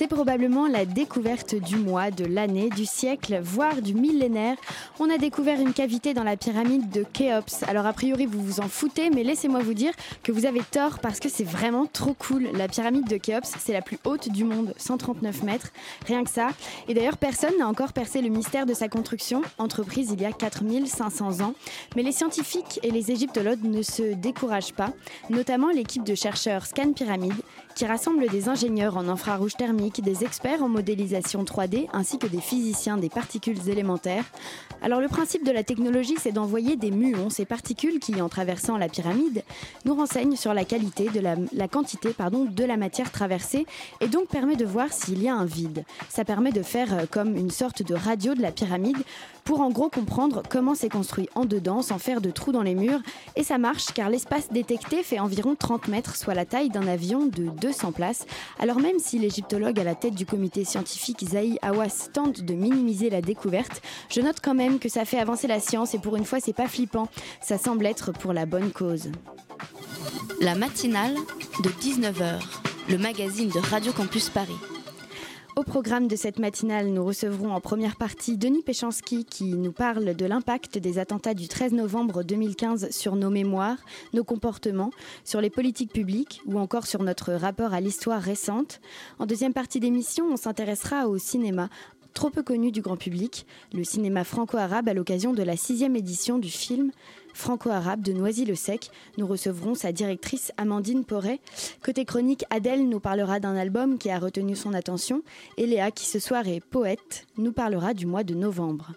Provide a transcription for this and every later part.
C'est probablement la découverte du mois, de l'année, du siècle, voire du millénaire. On a découvert une cavité dans la pyramide de Khéops. Alors a priori vous vous en foutez, mais laissez-moi vous dire que vous avez tort parce que c'est vraiment trop cool. La pyramide de Khéops, c'est la plus haute du monde, 139 mètres, rien que ça. Et d'ailleurs personne n'a encore percé le mystère de sa construction, entreprise il y a 4500 ans. Mais les scientifiques et les égyptologues ne se découragent pas, notamment l'équipe de chercheurs Scan Pyramide qui rassemble des ingénieurs en infrarouge thermique, des experts en modélisation 3D ainsi que des physiciens des particules élémentaires. Alors le principe de la technologie, c'est d'envoyer des muons, ces particules qui, en traversant la pyramide, nous renseignent sur la qualité de la, quantité de la matière traversée et donc permet de voir s'il y a un vide. Ça permet de faire euh, comme une sorte de radio de la pyramide pour en gros comprendre comment c'est construit en dedans sans faire de trous dans les murs. Et ça marche car l'espace détecté fait environ 30 mètres, soit la taille d'un avion de 200 places. Alors même si l'égyptologue à la tête du comité scientifique Zahi Hawass tente de minimiser la découverte, je note quand même que ça fait avancer la science et pour une fois c'est pas flippant. Ça semble être pour la bonne cause. La matinale de 19h, le magazine de Radio Campus Paris. Au programme de cette matinale, nous recevrons en première partie Denis Péchanski qui nous parle de l'impact des attentats du 13 novembre 2015 sur nos mémoires, nos comportements, sur les politiques publiques ou encore sur notre rapport à l'histoire récente. En deuxième partie d'émission, on s'intéressera au cinéma trop peu connu du grand public, le cinéma franco-arabe à l'occasion de la sixième édition du film franco-arabe de Noisy-le-Sec. Nous recevrons sa directrice Amandine Porret. Côté chronique, Adèle nous parlera d'un album qui a retenu son attention et Léa, qui ce soir est poète, nous parlera du mois de novembre.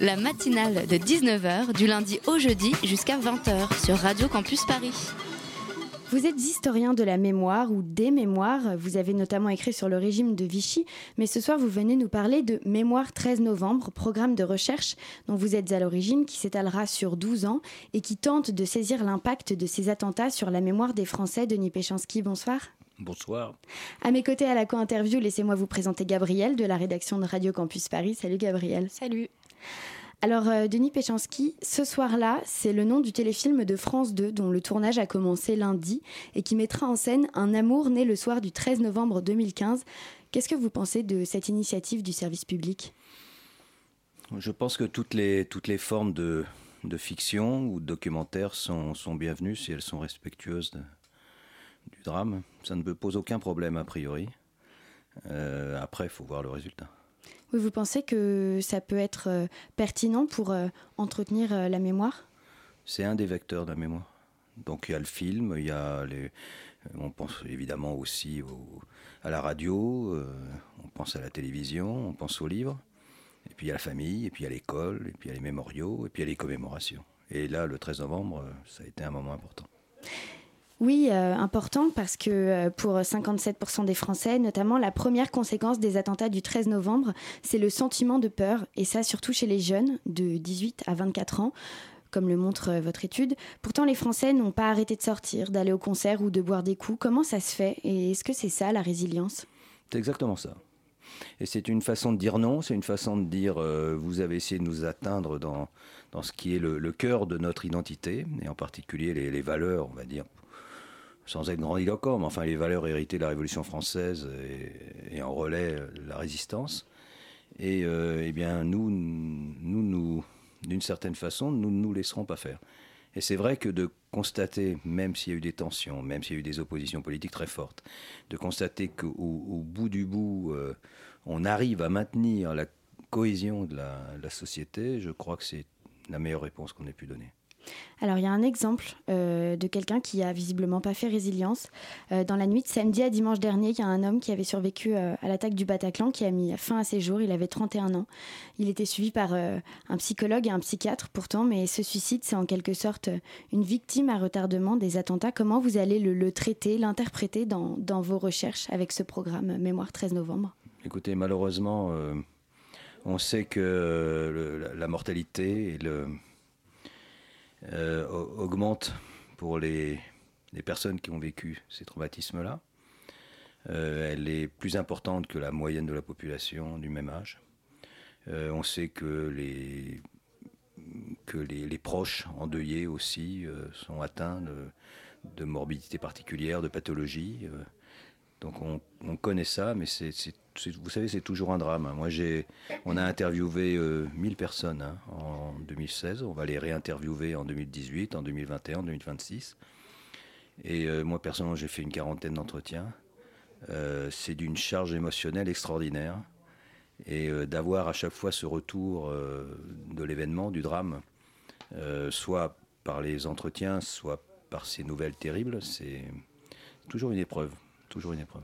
La matinale de 19h, du lundi au jeudi jusqu'à 20h sur Radio Campus Paris. Vous êtes historien de la mémoire ou des mémoires. Vous avez notamment écrit sur le régime de Vichy, mais ce soir vous venez nous parler de Mémoire 13 novembre, programme de recherche dont vous êtes à l'origine, qui s'étalera sur 12 ans et qui tente de saisir l'impact de ces attentats sur la mémoire des Français. Denis Péchanski, bonsoir. Bonsoir. À mes côtés à la co-interview, laissez-moi vous présenter Gabriel de la rédaction de Radio Campus Paris. Salut Gabriel. Salut. Alors, euh, Denis Péchanski, ce soir-là, c'est le nom du téléfilm de France 2 dont le tournage a commencé lundi et qui mettra en scène un amour né le soir du 13 novembre 2015. Qu'est-ce que vous pensez de cette initiative du service public? Je pense que toutes les, toutes les formes de, de fiction ou de documentaire sont, sont bienvenues si elles sont respectueuses du drame. Ça ne me pose aucun problème a priori. Euh, après, il faut voir le résultat. Oui, vous pensez que ça peut être euh, pertinent pour euh, entretenir euh, la mémoire? C'est un des vecteurs de la mémoire. Donc il y a le film, il y a les... On pense évidemment aussi au- à la radio, on pense à la télévision, on pense aux livres. Et puis il y a la famille, et puis il y a l'école, et puis il y a les mémoriaux, et puis il y a les commémorations. Et là, le 13 novembre, ça a été un moment important. Oui, euh, important parce que euh, pour 57% des Français, notamment, la première conséquence des attentats du 13 novembre, c'est le sentiment de peur, et ça surtout chez les jeunes de 18 à 24 ans. Comme le montre euh, votre étude. Pourtant, les Français n'ont pas arrêté de sortir, d'aller au concert ou de boire des coups. Comment ça se fait Et est-ce que c'est ça la résilience? C'est exactement ça. Et c'est une façon de dire non, c'est une façon de dire euh, vous avez essayé de nous atteindre dans, dans ce qui est le, cœur de notre identité, et en particulier les valeurs, on va dire, sans être grandiloquent, mais enfin les valeurs héritées de la Révolution française et, en relais euh, la résistance. Et euh, eh bien, nous, nous, nous d'une certaine façon, nous ne nous laisserons pas faire. Et c'est vrai que de constater, même s'il y a eu des tensions, même s'il y a eu des oppositions politiques très fortes, de constater qu'au au bout du bout, euh, on arrive à maintenir la cohésion de la société, je crois que c'est la meilleure réponse qu'on ait pu donner. Alors il y a un exemple euh, de quelqu'un qui a visiblement pas fait résilience. Euh, dans la nuit de samedi à dimanche dernier, il y a un homme qui avait survécu euh, à l'attaque du Bataclan qui a mis fin à ses jours. Il avait 31 ans. Il était suivi par un psychologue et un psychiatre pourtant, mais ce suicide, c'est en quelque sorte une victime à retardement des attentats. Comment vous allez le, traiter, l'interpréter dans, vos recherches avec ce programme Mémoire 13 novembre? Écoutez, malheureusement, on sait que la mortalité et le euh, augmente pour les, personnes qui ont vécu ces traumatismes-là. Euh, elle est plus importante que la moyenne de la population du même âge. Euh, on sait que les, que les, proches endeuillés aussi sont atteints de, de morbidités particulières, de pathologies. Donc on, on, connaît ça, mais c'est vous savez, c'est toujours un drame. Moi, j'ai, on a interviewé 1000 euh, personnes hein, en 2016. On va les réinterviewer en 2018, en 2021, en 2026. Et euh, moi, personnellement, j'ai fait une quarantaine d'entretiens. Euh, c'est d'une charge émotionnelle extraordinaire. Et d'avoir à chaque fois ce retour de l'événement, du drame, soit par les entretiens, soit par ces nouvelles terribles, c'est toujours une épreuve toujours une épreuve.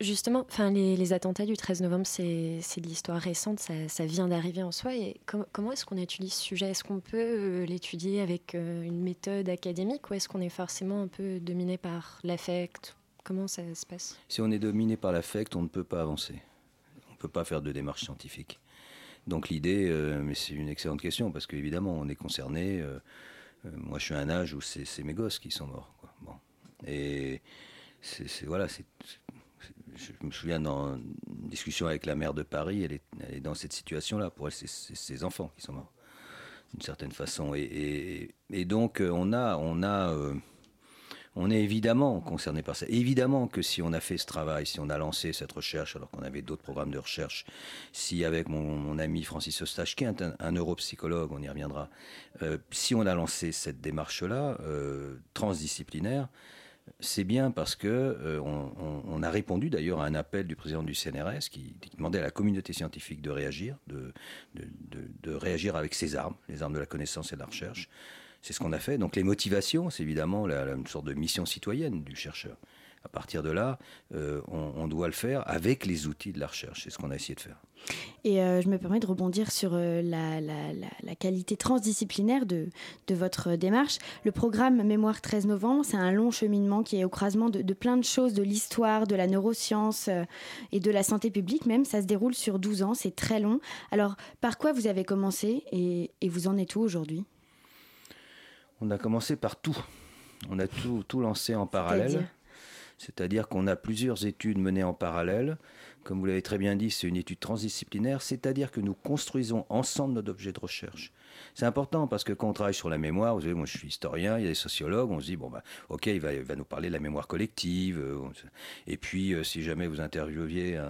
Justement, enfin, les, attentats du 13 novembre, c'est de l'histoire récente, ça, vient d'arriver en soi. Et comment est-ce qu'on étudie ce sujet? Est-ce qu'on peut euh, l'étudier avec euh, une méthode académique ou est-ce qu'on est forcément un peu dominé par l'affect? Comment ça se passe? Si on est dominé par l'affect, on ne peut pas avancer. On ne peut pas faire de démarche scientifique. Donc l'idée, euh, mais c'est une excellente question parce qu'évidemment, on est concerné. moi, je suis à un âge où c'est mes gosses qui sont morts. Bon. Et c'est voilà, je me souviens dans une discussion avec la maire de Paris, elle est, dans cette situation-là. Pour elle, c'est ses enfants qui sont morts, d'une certaine façon. Et, donc, euh, on a, on a, euh, on est évidemment concerné par ça. Évidemment que si on a fait ce travail, si on a lancé cette recherche, alors qu'on avait d'autres programmes de recherche, si avec mon, ami Francis Eustache, qui est un, neuropsychologue, on y reviendra, euh, si on a lancé cette démarche-là, transdisciplinaire, c'est bien parce que euh, on, a répondu d'ailleurs à un appel du président du CNRS qui, demandait à la communauté scientifique de réagir, de, de, réagir avec ses armes, les armes de la connaissance et de la recherche. C'est ce qu'on a fait. Donc les motivations, c'est évidemment une sorte de mission citoyenne du chercheur. À partir de là, euh, on, doit le faire avec les outils de la recherche. C'est ce qu'on a essayé de faire. Et euh, je me permets de rebondir sur euh, la, qualité transdisciplinaire de, votre démarche. Le programme Mémoire 13 novembre, c'est un long cheminement qui est au croisement de, plein de choses, de l'histoire, de la neuroscience et de la santé publique même. Ça se déroule sur 12 ans, c'est très long. Alors, par quoi vous avez commencé et, et vous en êtes où aujourd'hui? On a commencé par tout. On a tout, tout lancé en parallèle. C'est-à-dire qu'on a plusieurs études menées en parallèle. Comme vous l'avez très bien dit, c'est une étude transdisciplinaire, c'est-à-dire que nous construisons ensemble notre objet de recherche. C'est important parce que quand on travaille sur la mémoire, vous savez, moi je suis historien, il y a des sociologues, on se dit, bon, bah, ok, il va, nous parler de la mémoire collective. Euh, et puis, euh, si jamais vous interviewiez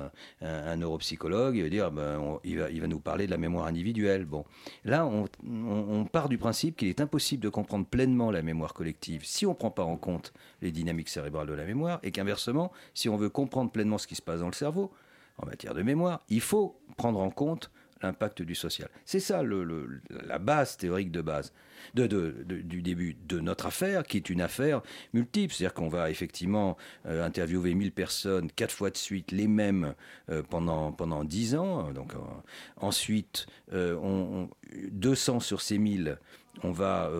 un, neuropsychologue, il va dire, ben, il, va, nous parler de la mémoire individuelle. Bon, là, on part du principe qu'il est impossible de comprendre pleinement la mémoire collective si on ne prend pas en compte les dynamiques cérébrales de la mémoire, et qu'inversement, si on veut comprendre pleinement ce qui se passe dans le cerveau, en matière de mémoire, il faut prendre en compte l'impact du social. C'est ça le, la base théorique de base de, du début de notre affaire, qui est une affaire multiple. C'est-à-dire qu'on va effectivement euh, interviewer 1000 personnes, quatre fois de suite, les mêmes euh, pendant, pendant 10 ans. Donc, euh, ensuite, on, 200 sur ces 1000 on va,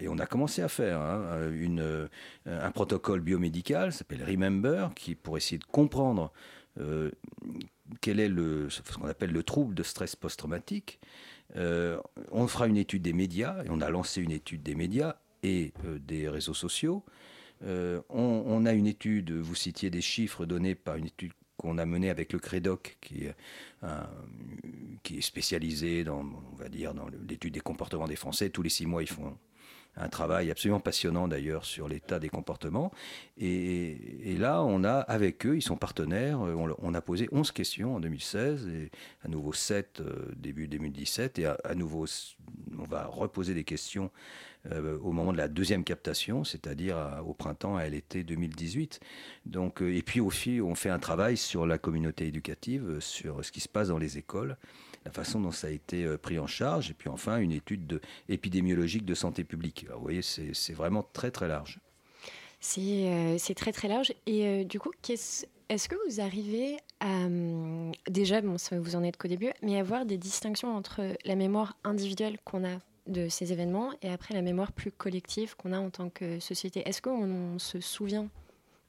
et on a commencé à faire hein, une, un protocole biomédical, s'appelle Remember, qui pour essayer de comprendre quel est le, ce qu'on appelle le trouble de stress post-traumatique. Euh, on fera une étude des médias, et on a lancé une étude des médias et euh, des réseaux sociaux. Euh, on, a une étude, vous citiez des chiffres donnés par une étude qu'on a menée avec le CREDOC, qui est, qui est spécialisé dans, on va dire, dans l'étude des comportements des Français. Tous les six mois, ils font un travail absolument passionnant d'ailleurs sur l'état des comportements. Et, là, on a avec eux, ils sont partenaires, on, a posé 11 questions en 2016 et à nouveau 7 euh, début 2017 et à, nouveau on va reposer des questions euh, au moment de la deuxième captation, c'est-à-dire au printemps à l'été 2018. Donc, euh, et puis au fil, on fait un travail sur la communauté éducative, sur ce qui se passe dans les écoles la façon dont ça a été euh, pris en charge, et puis enfin une étude de, épidémiologique de santé publique. Alors, vous voyez, c'est vraiment très très large. C'est très très large. Et du coup, est-ce que vous arrivez à, hum, déjà, bon, vous en êtes qu'au début, mais à voir des distinctions entre la mémoire individuelle qu'on a de ces événements et après la mémoire plus collective qu'on a en tant que société? Est-ce qu'on se souvient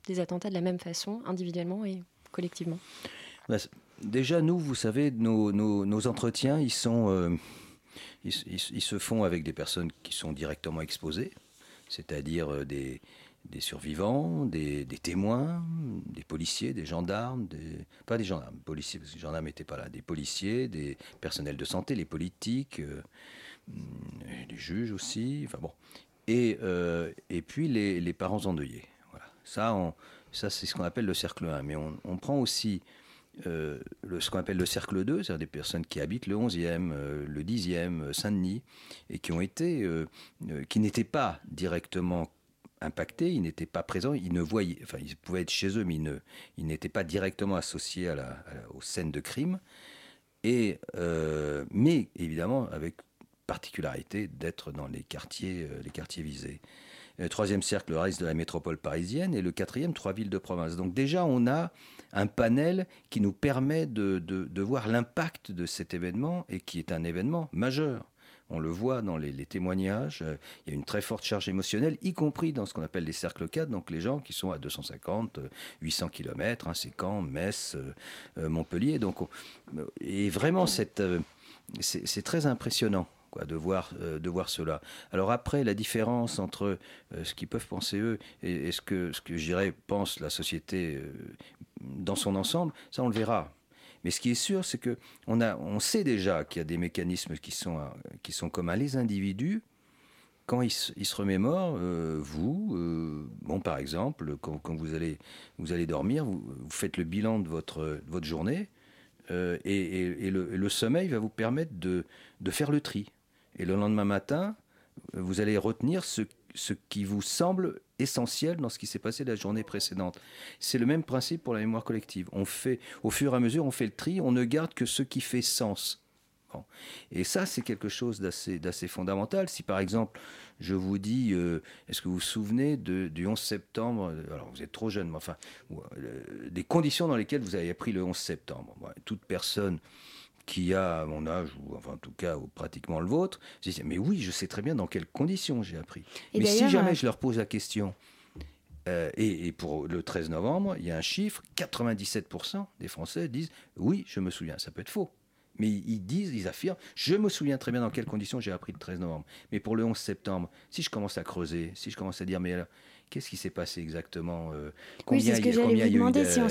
des attentats de la même façon, individuellement et collectivement? Bah, Déjà, nous, vous savez, nos, entretiens, euh, ils, se font avec des personnes qui sont directement exposées, c'est-à-dire euh, des, survivants, des, témoins, des policiers, des gendarmes, des, pas des gendarmes, policiers, parce que les gendarmes n'étaient pas là, des policiers, des personnels de santé, les politiques, euh, les juges aussi, enfin bon. Et, et puis les, parents endeuillés. Ça, ça, c'est ce qu'on appelle le cercle 1. Mais on, prend aussi euh, ce qu'on appelle le cercle 2, c'est-à-dire des personnes qui habitent le 11e, euh, le 10e, euh, Saint-Denis, et qui ont été, qui n'étaient pas directement impactés, ils n'étaient pas présents, ils ne voyaient, enfin, ils pouvaient être chez eux, mais ils, n'étaient pas directement associés à la, aux scènes de crime. Mais évidemment, avec particularité d'être dans les quartiers, les quartiers visés. Le troisième cercle, le reste de la métropole parisienne. Et le quatrième, trois villes de province. Donc déjà, on a un panel qui nous permet de, de, voir l'impact de cet événement et qui est un événement majeur. On le voit dans les, témoignages, il y a une très forte charge émotionnelle, y compris dans ce qu'on appelle les cercles 4, donc les gens qui sont à 250, 800 km, hein, c'est Caen, Metz, euh, euh, Montpellier. Donc, et vraiment, euh, c'est très impressionnant de, voir, euh, de voir cela. Alors après, la différence entre euh, ce qu'ils peuvent penser eux et, ce que, ce que pense la société euh, dans son ensemble, ça on le verra. Mais ce qui est sûr, c'est que on, a, on sait déjà qu'il y a des mécanismes qui sont, qui sont communs. Les individus, quand ils, se remémorent, vous, bon, par exemple, quand, vous, allez, vous allez dormir, vous, faites le bilan de votre, votre journée, et, le, le, sommeil va vous permettre de, de faire le tri. Et le lendemain matin, vous allez retenir ce, ce qui vous semble essentiel dans ce qui s'est passé la journée précédente. C'est le même principe pour la mémoire collective. On fait, au fur et à mesure, on fait le tri, on ne garde que ce qui fait sens. Et ça, c'est quelque chose d'assez fondamental. Si par exemple, je vous dis, euh, est-ce que vous vous souvenez du 11 septembre Alors, vous êtes trop jeune, mais enfin, euh, des conditions dans lesquelles vous avez appris le 11 septembre? toute personne qui a mon âge, ou enfin en tout cas pratiquement le vôtre, je dis, mais oui, je sais très bien dans quelles conditions j'ai appris. mais si jamais euh, je leur pose la question, euh, et, pour le 13 novembre, il y a un chiffre, 97% des Français disent, oui, je me souviens, ça peut être faux. Mais ils disent, ils affirment, je me souviens très bien dans quelles conditions j'ai appris le 13 novembre. Mais pour le 11 septembre, si je commence à creuser, si je commence à dire, mais alors, Qu'est-ce qui s'est passé exactement euh, Oui, c'est ce que j'allais vous demander. Si on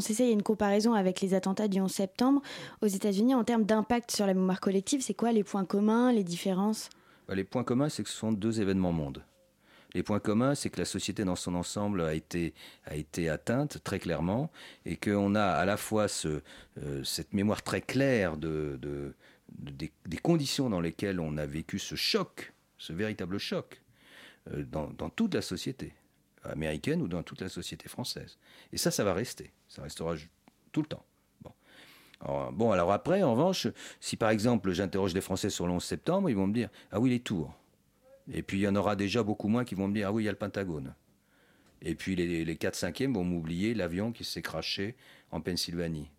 s'essaye si une comparaison avec les attentats du 11 septembre aux États-Unis en termes d'impact sur la mémoire collective, c'est quoi les points communs, les différences? Bah, Les points communs, c'est que ce sont deux événements mondes. Les points communs, c'est que la société dans son ensemble a été, a été atteinte très clairement et qu'on a à la fois ce, euh, cette mémoire très claire de, de, des, des, conditions dans lesquelles on a vécu ce choc, ce véritable choc, euh, dans, toute la société américaine ou dans toute la société française. Et ça, ça va rester. Ça restera tout le temps. Bon. Alors, bon, alors après, en revanche, si par exemple j'interroge les Français sur le 11 septembre, ils vont me dire Ah oui, les tours. Et puis il y en aura déjà beaucoup moins qui vont me dire Ah oui, il y a le Pentagone. Et puis les, les 4-5e vont m'oublier l'avion qui s'est craché en Pennsylvanie.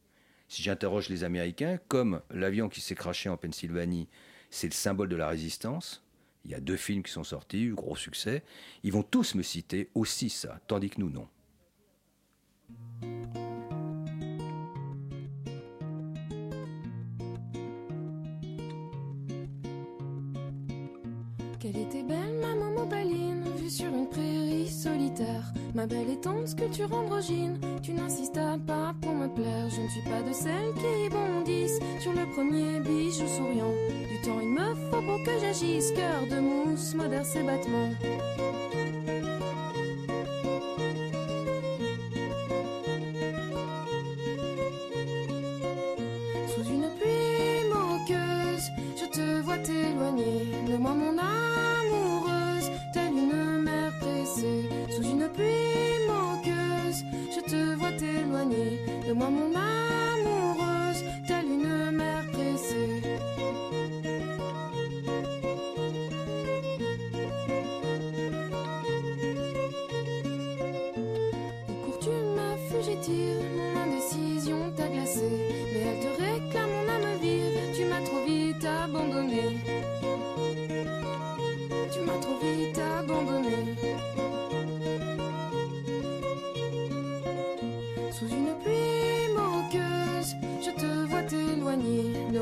Si j'interroge les Américains, comme l'avion qui s'est craché en Pennsylvanie, c'est le symbole de la résistance, il y a deux films qui sont sortis, gros succès. Ils vont tous me citer aussi ça, tandis que nous, non. Quelle était belle maman vue sur une prairie solitaire. Ma belle et tendre sculpture androgyne, tu n'insistes pas pour me plaire. Je ne suis pas de celles qui bondissent sur le premier bijou souriant. Du temps il me faut pour que j'agisse, cœur de mousse, modère ses battements.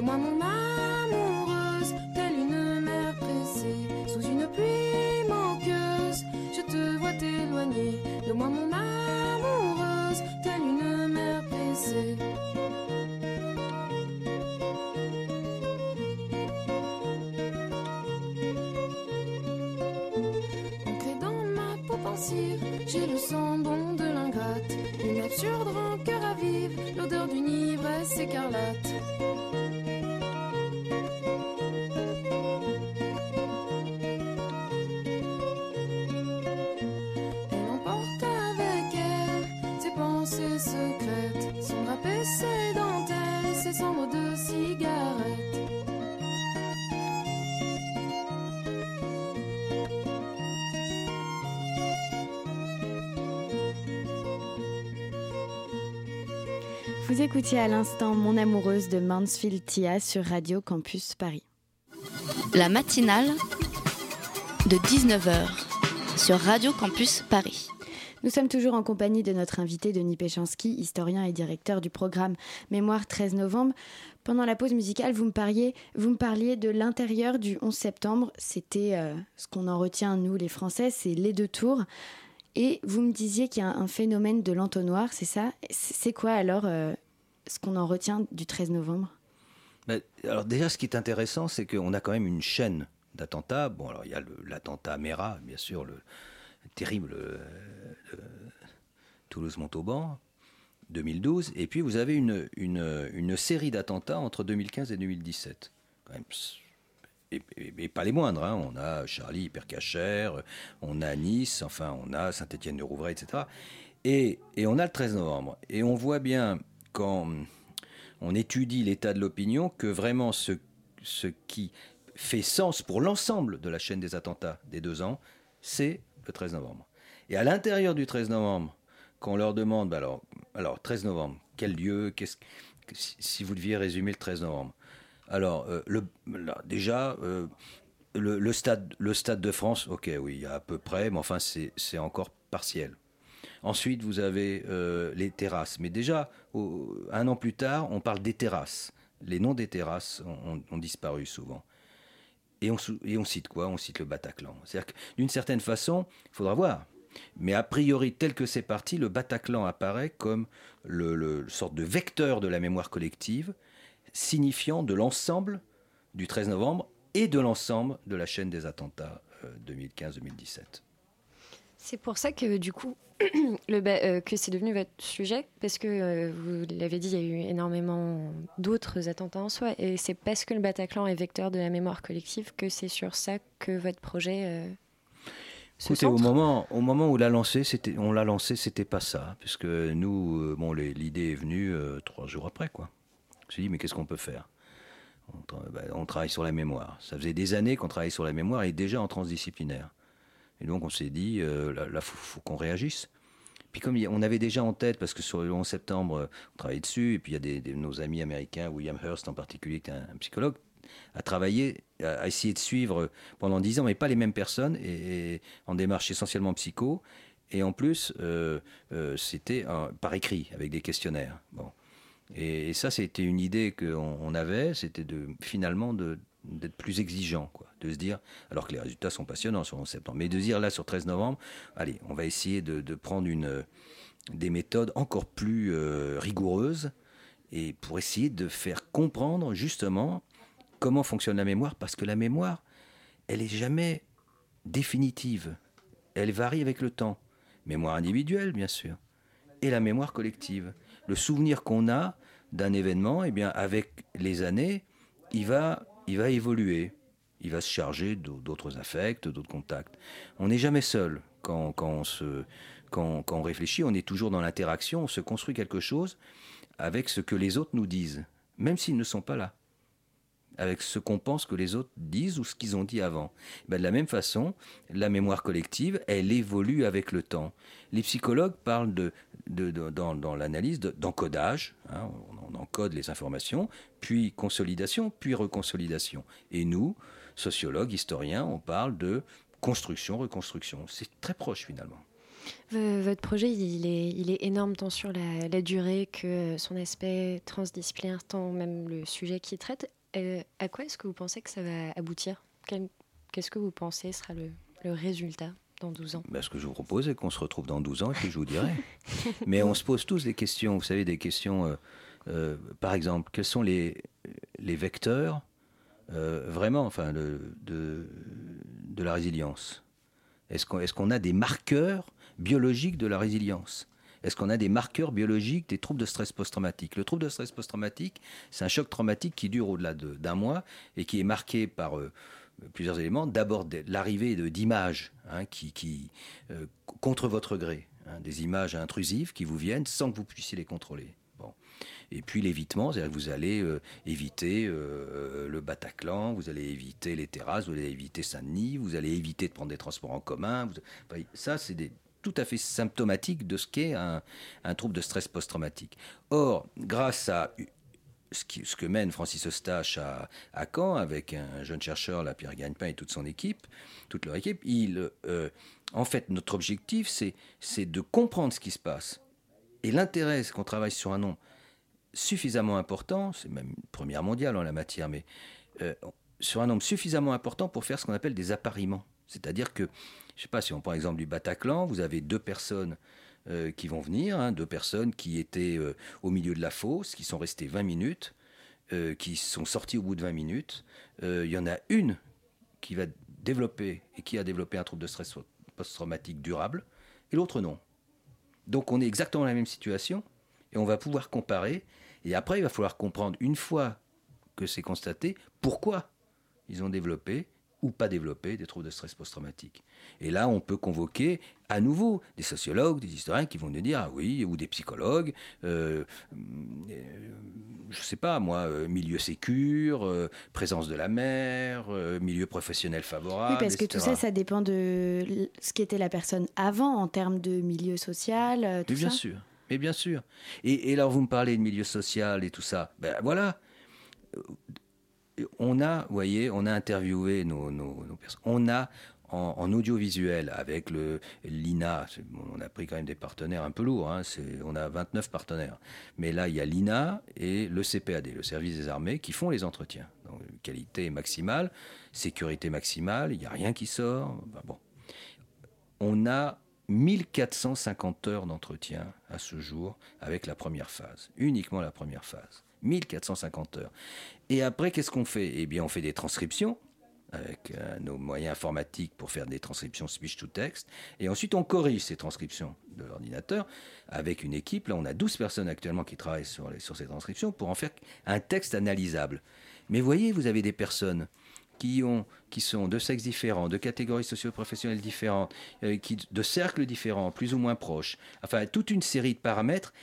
Moi, mon amoureuse, telle une mer pressée. Sous une pluie moqueuse, je te vois t'éloigner de moi, mon amoureuse, telle une mer pressée. Ancré dans ma peau pensive, j'ai le sang bon de l'ingrate. Une absurde Vous écoutiez à l'instant Mon amoureuse de Mansfield Tia sur Radio Campus Paris. La matinale de 19h sur Radio Campus Paris. Nous sommes toujours en compagnie de notre invité Denis Péchanski, historien et directeur du programme Mémoire 13 novembre. Pendant la pause musicale, vous me parliez, vous me parliez de l'intérieur du 11 septembre. C'était euh, ce qu'on en retient, nous les Français, c'est les deux tours. Et vous me disiez qu'il y a un phénomène de l'entonnoir, c'est ça? C'est quoi alors euh, ce qu'on en retient du 13 novembre? Ben, alors déjà, ce qui est intéressant, c'est qu'on a quand même une chaîne d'attentats. Bon, alors il y a l'attentat Mera, bien sûr, le terrible euh, le Toulouse-Montauban, 2012. Et puis vous avez une, une, une série d'attentats entre 2015 et 2017. Quand même, et, pas les moindres. hein. On a Charlie Hypercacher, on a Nice, enfin on a Saint-Étienne-de-Rouvray, etc. Et, on a le 13 novembre. Et on voit bien quand on étudie l'état de l'opinion que vraiment ce, qui fait sens pour l'ensemble de la chaîne des attentats des deux ans, c'est le 13 novembre. Et à l'intérieur du 13 novembre, quand on leur demande, bah alors, alors 13 novembre, quel lieu, si vous deviez résumer le 13 novembre? Alors, euh, déjà, euh, le, stade, de France, ok, oui, à peu près, mais enfin, c'est encore partiel. Ensuite, vous avez euh, les terrasses. Mais déjà, un an plus tard, on parle des terrasses. Les noms des terrasses ont, disparu souvent. Et on, cite quoi? On cite le Bataclan. C'est-à-dire que d'une certaine façon, il faudra voir. Mais a priori, tel que c'est parti, le Bataclan apparaît comme le- le sorte de vecteur de la mémoire collective, signifiant de l'ensemble du 13 novembre et de l'ensemble de la chaîne des attentats euh, 2015-2017. C'est pour ça que du coup, le euh, que c'est devenu votre sujet, parce que euh, vous l'avez dit, il y a eu énormément d'autres attentats en soi, et c'est parce que le Bataclan est vecteur de la mémoire collective que c'est sur ça que votre projet euh, se Écoutez, au moment, au moment où l'a lancé, c'était, on l'a lancé, c'était pas ça, puisque nous, euh, bon, l'idée est venue euh, trois jours après, quoi. Je me dit, mais qu'est-ce qu'on peut faire? Bah, on travaille sur la mémoire. Ça faisait des années qu'on travaillait sur la mémoire et déjà en transdisciplinaire. Et donc on s'est dit, euh, là, il faut, qu'on réagisse. Puis comme a- on avait déjà en tête, parce que sur le 11 septembre, euh, on travaillait dessus, et puis il y a nos amis américains, William Hurst en particulier, qui est un, psychologue, a travaillé, à, à essayer de suivre pendant dix ans, mais pas les mêmes personnes, et, en démarche essentiellement psycho. Et en plus, euh, c'était par écrit, avec des questionnaires. Bon. Et, ça, c'était une idée qu'on on avait, c'était finalement d'être plus exigeant, quoi, de se dire, alors que les résultats sont passionnants sur 11 septembre, mais de se dire là sur 13 novembre, allez, on va essayer de, prendre des méthodes encore plus euh, rigoureuses et pour essayer de faire comprendre justement comment fonctionne la mémoire, parce que la mémoire, elle est jamais définitive, elle varie avec le temps. Mémoire individuelle, bien sûr, et la mémoire collective. Le souvenir qu'on a d'un événement, eh bien, avec les années, il va, il va évoluer. Il va se charger d'au- d'autres affects, d'autres contacts. On n'est jamais seul quand, quand on se, quand, quand on réfléchit. On est toujours dans l'interaction. On se construit quelque chose avec ce que les autres nous disent, même s'ils ne sont pas là. Avec ce qu'on pense que les autres disent ou ce qu'ils ont dit avant. Ben, de la même façon, la mémoire collective, elle évolue avec le temps. Les psychologues parlent de, dans, l'analyse d'encodage. Hein, on, encode les informations, puis consolidation, puis reconsolidation. Et nous, sociologues, historiens, on parle de construction, reconstruction. C'est très proche finalement. Votre projet, il est, énorme tant sur la, durée que son aspect transdisciplinaire, tant même le sujet qu'il traite. Euh, à quoi est-ce que vous pensez que ça va aboutir? Qu'est-ce que vous pensez sera le résultat? Dans 12 ans. Ben, Ce que je vous propose, c'est qu'on se retrouve dans 12 ans et puis je vous dirai. Mais on se pose tous des questions, vous savez, des questions, euh, euh, par exemple, quels sont les, les vecteurs, euh, vraiment, enfin, de, de, de la résilience? Est-ce qu'on est qu'on a des marqueurs biologiques de la résilience? Est-ce qu'on a des marqueurs biologiques des troubles de stress post-traumatique? Le trouble de stress post-traumatique, c'est un choc traumatique qui dure au-delà d'un mois et qui est marqué par plusieurs éléments. D'abord, l'arrivée d'images hein, qui, qui euh, contre votre gré, hein, des images intrusives qui vous viennent sans que vous puissiez les contrôler. Bon. Et puis l'évitement, c'est-à-dire que vous allez euh, éviter euh, le Bataclan, vous allez éviter les terrasses, vous allez éviter Saint-Denis, vous allez éviter de prendre des transports en commun. Ça, c'est des tout à fait symptomatique de ce qu'est un, un, trouble de stress post-traumatique. Or, grâce à ce, que mène Francis Eustache à, Caen, avec un jeune chercheur, la Pierre Gagnepin et toute son équipe, toute leur équipe, il, euh, en fait, notre objectif, c'est de comprendre ce qui se passe. Et l'intérêt, c'est qu'on travaille sur un nombre suffisamment important, c'est même une première mondiale en la matière, mais euh, sur un nombre suffisamment important pour faire ce qu'on appelle des appariements. C'est-à-dire que je ne sais pas si on prend l'exemple du Bataclan, vous avez deux personnes euh, qui vont venir, hein, deux personnes qui étaient euh, au milieu de la fosse, qui sont restées 20 minutes, euh, qui sont sorties au bout de 20 minutes. Il y en a une qui va développer et qui a développé un trouble de stress post-traumatique durable, et l'autre non. Donc on est exactement dans la même situation, et on va pouvoir comparer, et après il va falloir comprendre, une fois que c'est constaté, pourquoi ils ont développé ou pas développé des troubles de stress post-traumatique. Et là, on peut convoquer à nouveau des sociologues, des historiens qui vont nous dire, ah oui, ou des psychologues, euh, euh, je sais pas moi, euh, milieu sécure, euh, présence de la mer, euh, milieu professionnel favorable. Oui, parce que tout ça, ça dépend de ce qu'était la personne avant en termes de milieu social. Tout Mais bien ça. sûr, mais bien sûr. Et, et alors, vous me parlez de milieu social et tout ça. Ben voilà. On a, vous voyez, on a interviewé nos, personnes. On a en, audiovisuel avec le l'INA. On a pris quand même des partenaires un peu lourds. Hein, on a 29 partenaires. Mais là, il y a l'INA et le CPAD, le service des armées, qui font les entretiens. Donc, qualité maximale, sécurité maximale, il n'y a rien qui sort. Bon. On a 1450 heures d'entretien à ce jour avec la première phase, uniquement la première phase. 1450 heures. Et après, qu'est-ce qu'on fait? Eh bien, on fait des transcriptions avec euh, nos moyens informatiques pour faire des transcriptions speech to text. Et ensuite, on corrige ces transcriptions de l'ordinateur avec une équipe. Là, on a 12 personnes actuellement qui travaillent sur, ces transcriptions pour en faire un texte analysable. Mais voyez, vous avez des personnes qui, ont, qui sont de sexes différents, de catégories socio-professionnelles différentes, euh, de cercles différents, plus ou moins proches. Enfin, toute une série de paramètres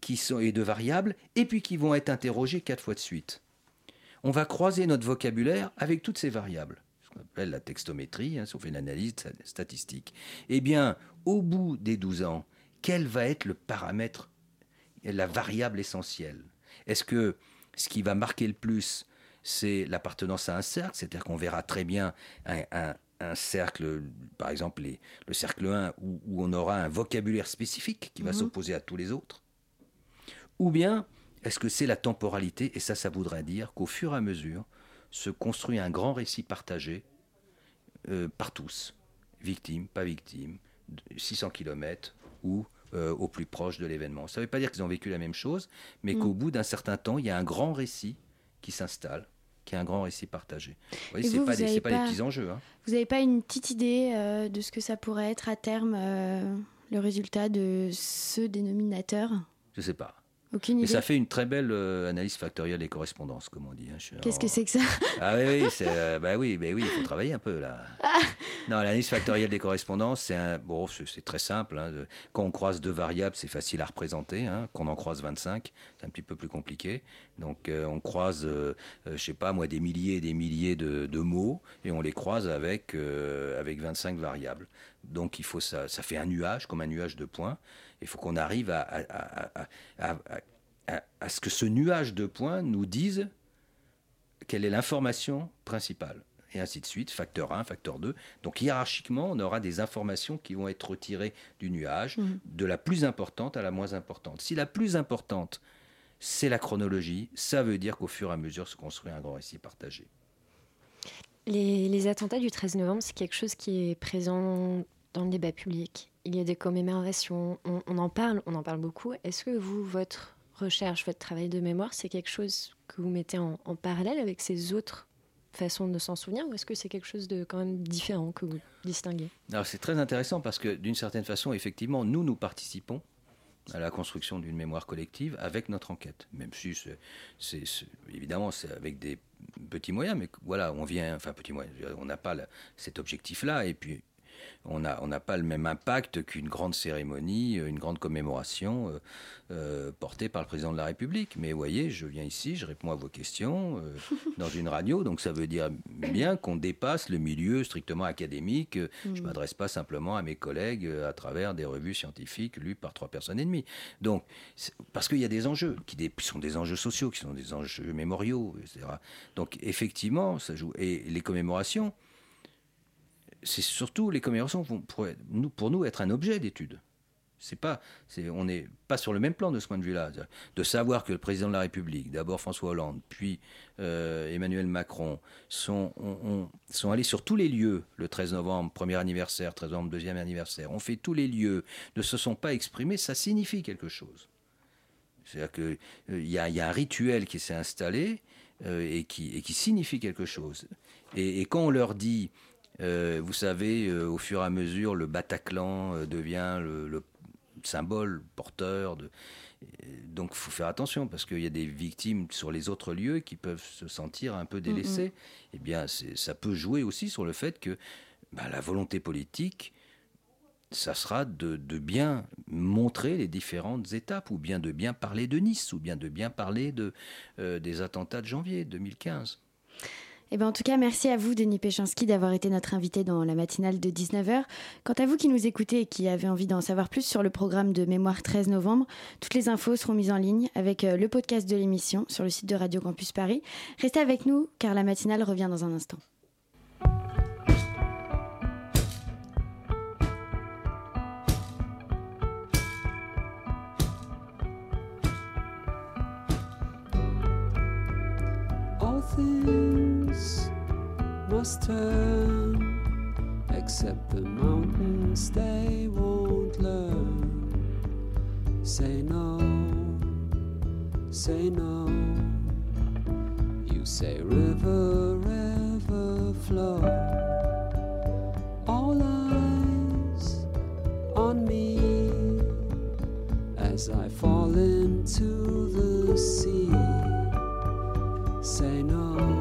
qui sont, et de variables, et puis qui vont être interrogés quatre fois de suite. On va croiser notre vocabulaire avec toutes ces variables, ce qu'on appelle la textométrie, hein, si on fait une analyse statistique. Eh bien, au bout des 12 ans, quel va être le paramètre, la variable essentielle? Est-ce que ce qui va marquer le plus, c'est l'appartenance à un cercle, c'est-à-dire qu'on verra très bien un, un, un cercle, par exemple les, le cercle 1, où, où, on aura un vocabulaire spécifique qui va mmh. s'opposer à tous les autres? Ou bien, est-ce que c'est la temporalité? Et ça, ça voudrait dire qu'au fur et à mesure se construit un grand récit partagé euh, par tous, victimes, pas victimes, 600 km ou euh, au plus proche de l'événement. Ça ne veut pas dire qu'ils ont vécu la même chose, mais mmh. qu'au bout d'un certain temps, il y a un grand récit qui s'installe qui est un grand récit partagé. Vous voyez, ce pas, des, pas, pas des petits enjeux. Hein. Vous n'avez pas une petite idée euh, de ce que ça pourrait être à terme, euh, le résultat de ce dénominateur? Je ne sais pas. Aucune ça fait une très belle euh, analyse factorielle des correspondances, comme on dit. Hein. Qu'est-ce que c'est que ça? Ah oui, oui, c'est, bah oui, bah oui, il faut travailler un peu là. Ah non, l'analyse factorielle des correspondances, c'est un, bon, c'est très simple. Hein, quand on croise deux variables, c'est facile à représenter. Hein, quand on en croise 25, c'est un petit peu plus compliqué. Donc euh, on croise, euh, je sais pas moi, des milliers et des milliers de, de, mots et on les croise avec avec 25 variables. Donc il faut ça, ça fait un nuage, comme un nuage de points. Il faut qu'on arrive à, à, ce que ce nuage de points nous dise quelle est l'information principale. Et ainsi de suite, facteur 1, facteur 2. Donc hiérarchiquement, on aura des informations qui vont être retirées du nuage, mmh. de la plus importante à la moins importante. Si la plus importante, c'est la chronologie, ça veut dire qu'au fur et à mesure se construit un grand récit partagé. Les, attentats du 13 novembre, c'est quelque chose qui est présent dans le débat public. Il y a des commémorations, on, en parle, on en parle beaucoup. Est-ce que vous, votre recherche, votre travail de mémoire, c'est quelque chose que vous mettez en, parallèle avec ces autres façons de s'en souvenir ou est-ce que c'est quelque chose de quand même différent que vous distinguez? Alors c'est très intéressant parce que d'une certaine façon, effectivement, nous, nous participons à la construction d'une mémoire collective avec notre enquête. Même si, c'est, évidemment, c'est avec des petits moyens, mais voilà, on vient, enfin, petits moyens, on n'a pas cet objectif-là, et puis on n'a on pas le même impact qu'une grande cérémonie, une grande commémoration euh, euh, portée par le président de la République. Mais vous voyez, je viens ici, je réponds à vos questions euh, dans une radio, donc ça veut dire bien qu'on dépasse le milieu strictement académique. Je ne mm. m'adresse pas simplement à mes collègues à travers des revues scientifiques lues par trois personnes et demie. Donc, parce qu'il y a des enjeux qui sont des enjeux sociaux, qui sont des enjeux mémoriaux, etc. Donc, effectivement, ça joue. Et les commémorations, c'est surtout les commémorations vont pour nous, être un objet d'étude. C'est pas, on n'est pas sur le même plan de ce point de vue-là. De savoir que le président de la République, d'abord François Hollande, puis euh, Emmanuel Macron, sont, sont allés sur tous les lieux le 13 novembre, premier anniversaire, 13 novembre, deuxième anniversaire, ont fait tous les lieux, ne se sont pas exprimés, ça signifie quelque chose. C'est-à-dire qu'il euh, y, a, un rituel qui s'est installé euh, et, qui, signifie quelque chose. Et quand on leur dit euh, vous savez, euh, au fur et à mesure, le Bataclan euh, devient le, symbole porteur de. Donc, il faut faire attention parce qu'il y a des victimes sur les autres lieux qui peuvent se sentir un peu délaissées. Eh bien, ça peut jouer aussi sur le fait que bah, la volonté politique, ça sera de, bien montrer les différentes étapes, ou bien de bien parler de Nice, ou bien de bien parler de, des attentats de janvier 2015. Eh ben, en tout cas, merci à vous, Denis Péchanski, d'avoir été notre invité dans la matinale de 19h. Quant à vous qui nous écoutez et qui avez envie d'en savoir plus sur le programme de Mémoire 13 novembre, toutes les infos seront mises en ligne avec euh, le podcast de l'émission sur le site de Radio Campus Paris. Restez avec nous car la matinale revient dans un instant. Turn, except the mountains they won't learn. Say no, say no. You say river, river flow. All eyes on me as I fall into the sea. Say no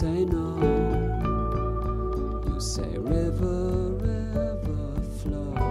say no. You say river, river flow.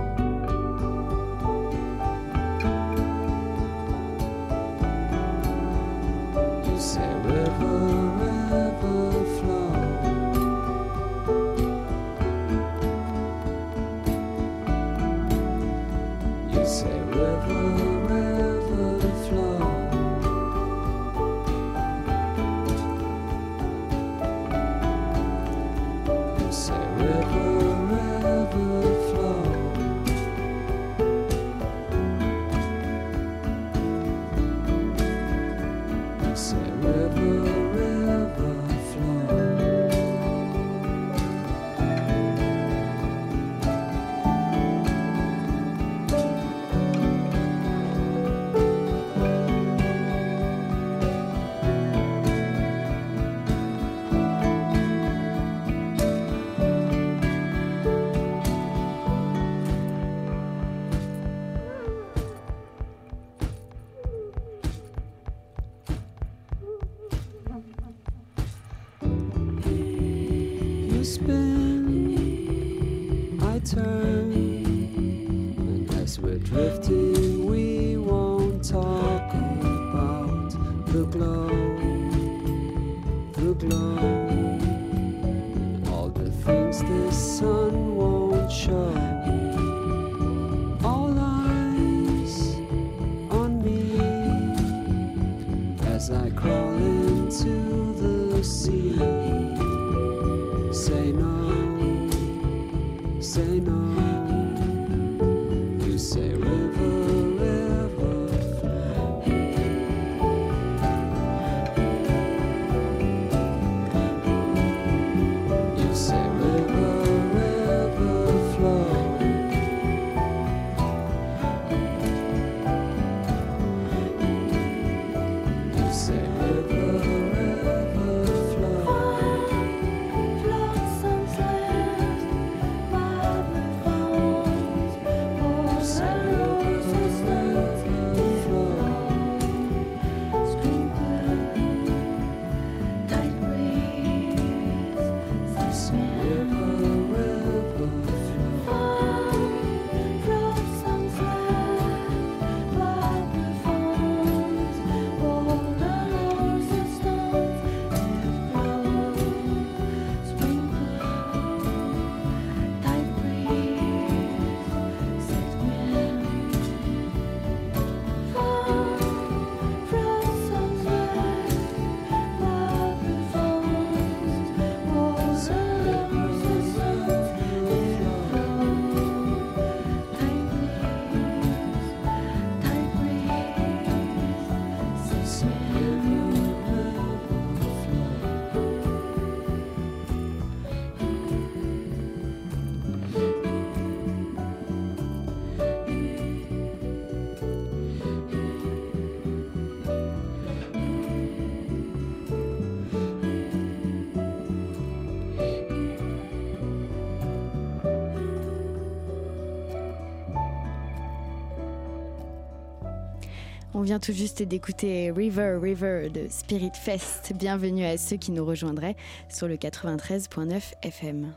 On vient tout juste d'écouter River River de Spirit Fest. Bienvenue à ceux qui nous rejoindraient sur le 93.9 FM.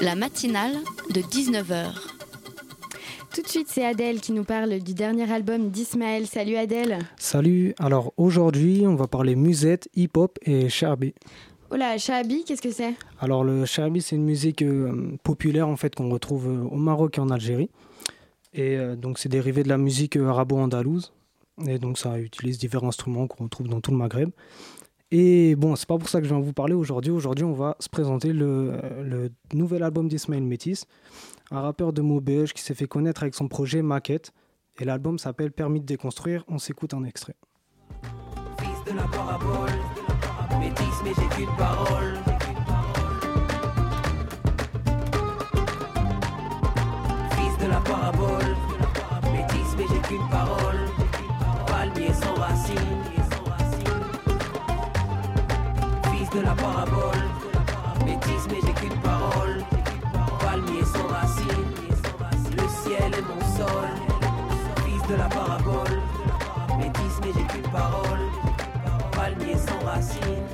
La matinale de 19h. Tout de suite, c'est Adèle qui nous parle du dernier album d'Ismaël. Salut Adèle. Salut, alors aujourd'hui on va parler musette, hip-hop et charbi. Oh là, Shahabi, qu'est-ce que c'est? Alors le charbi c'est une musique euh, populaire en fait qu'on retrouve euh, au Maroc et en Algérie. Et euh, donc c'est dérivé de la musique arabo-andalouse. Et donc ça utilise divers instruments qu'on retrouve dans tout le Maghreb. Et bon, c'est pas pour ça que je viens vous parler aujourd'hui. Aujourd'hui on va se présenter le, le nouvel album d'Ismaël Métis, un rappeur de Maubeuge qui s'est fait connaître avec son projet Maquette. Et l'album s'appelle Permis de déconstruire. On s'écoute un extrait. De la parabole, métis mais j'ai qu'une parole. Palmier sans racine. Le ciel est mon sol. Fils de la parabole, métis mais j'ai qu'une parole. Palmier sans racine.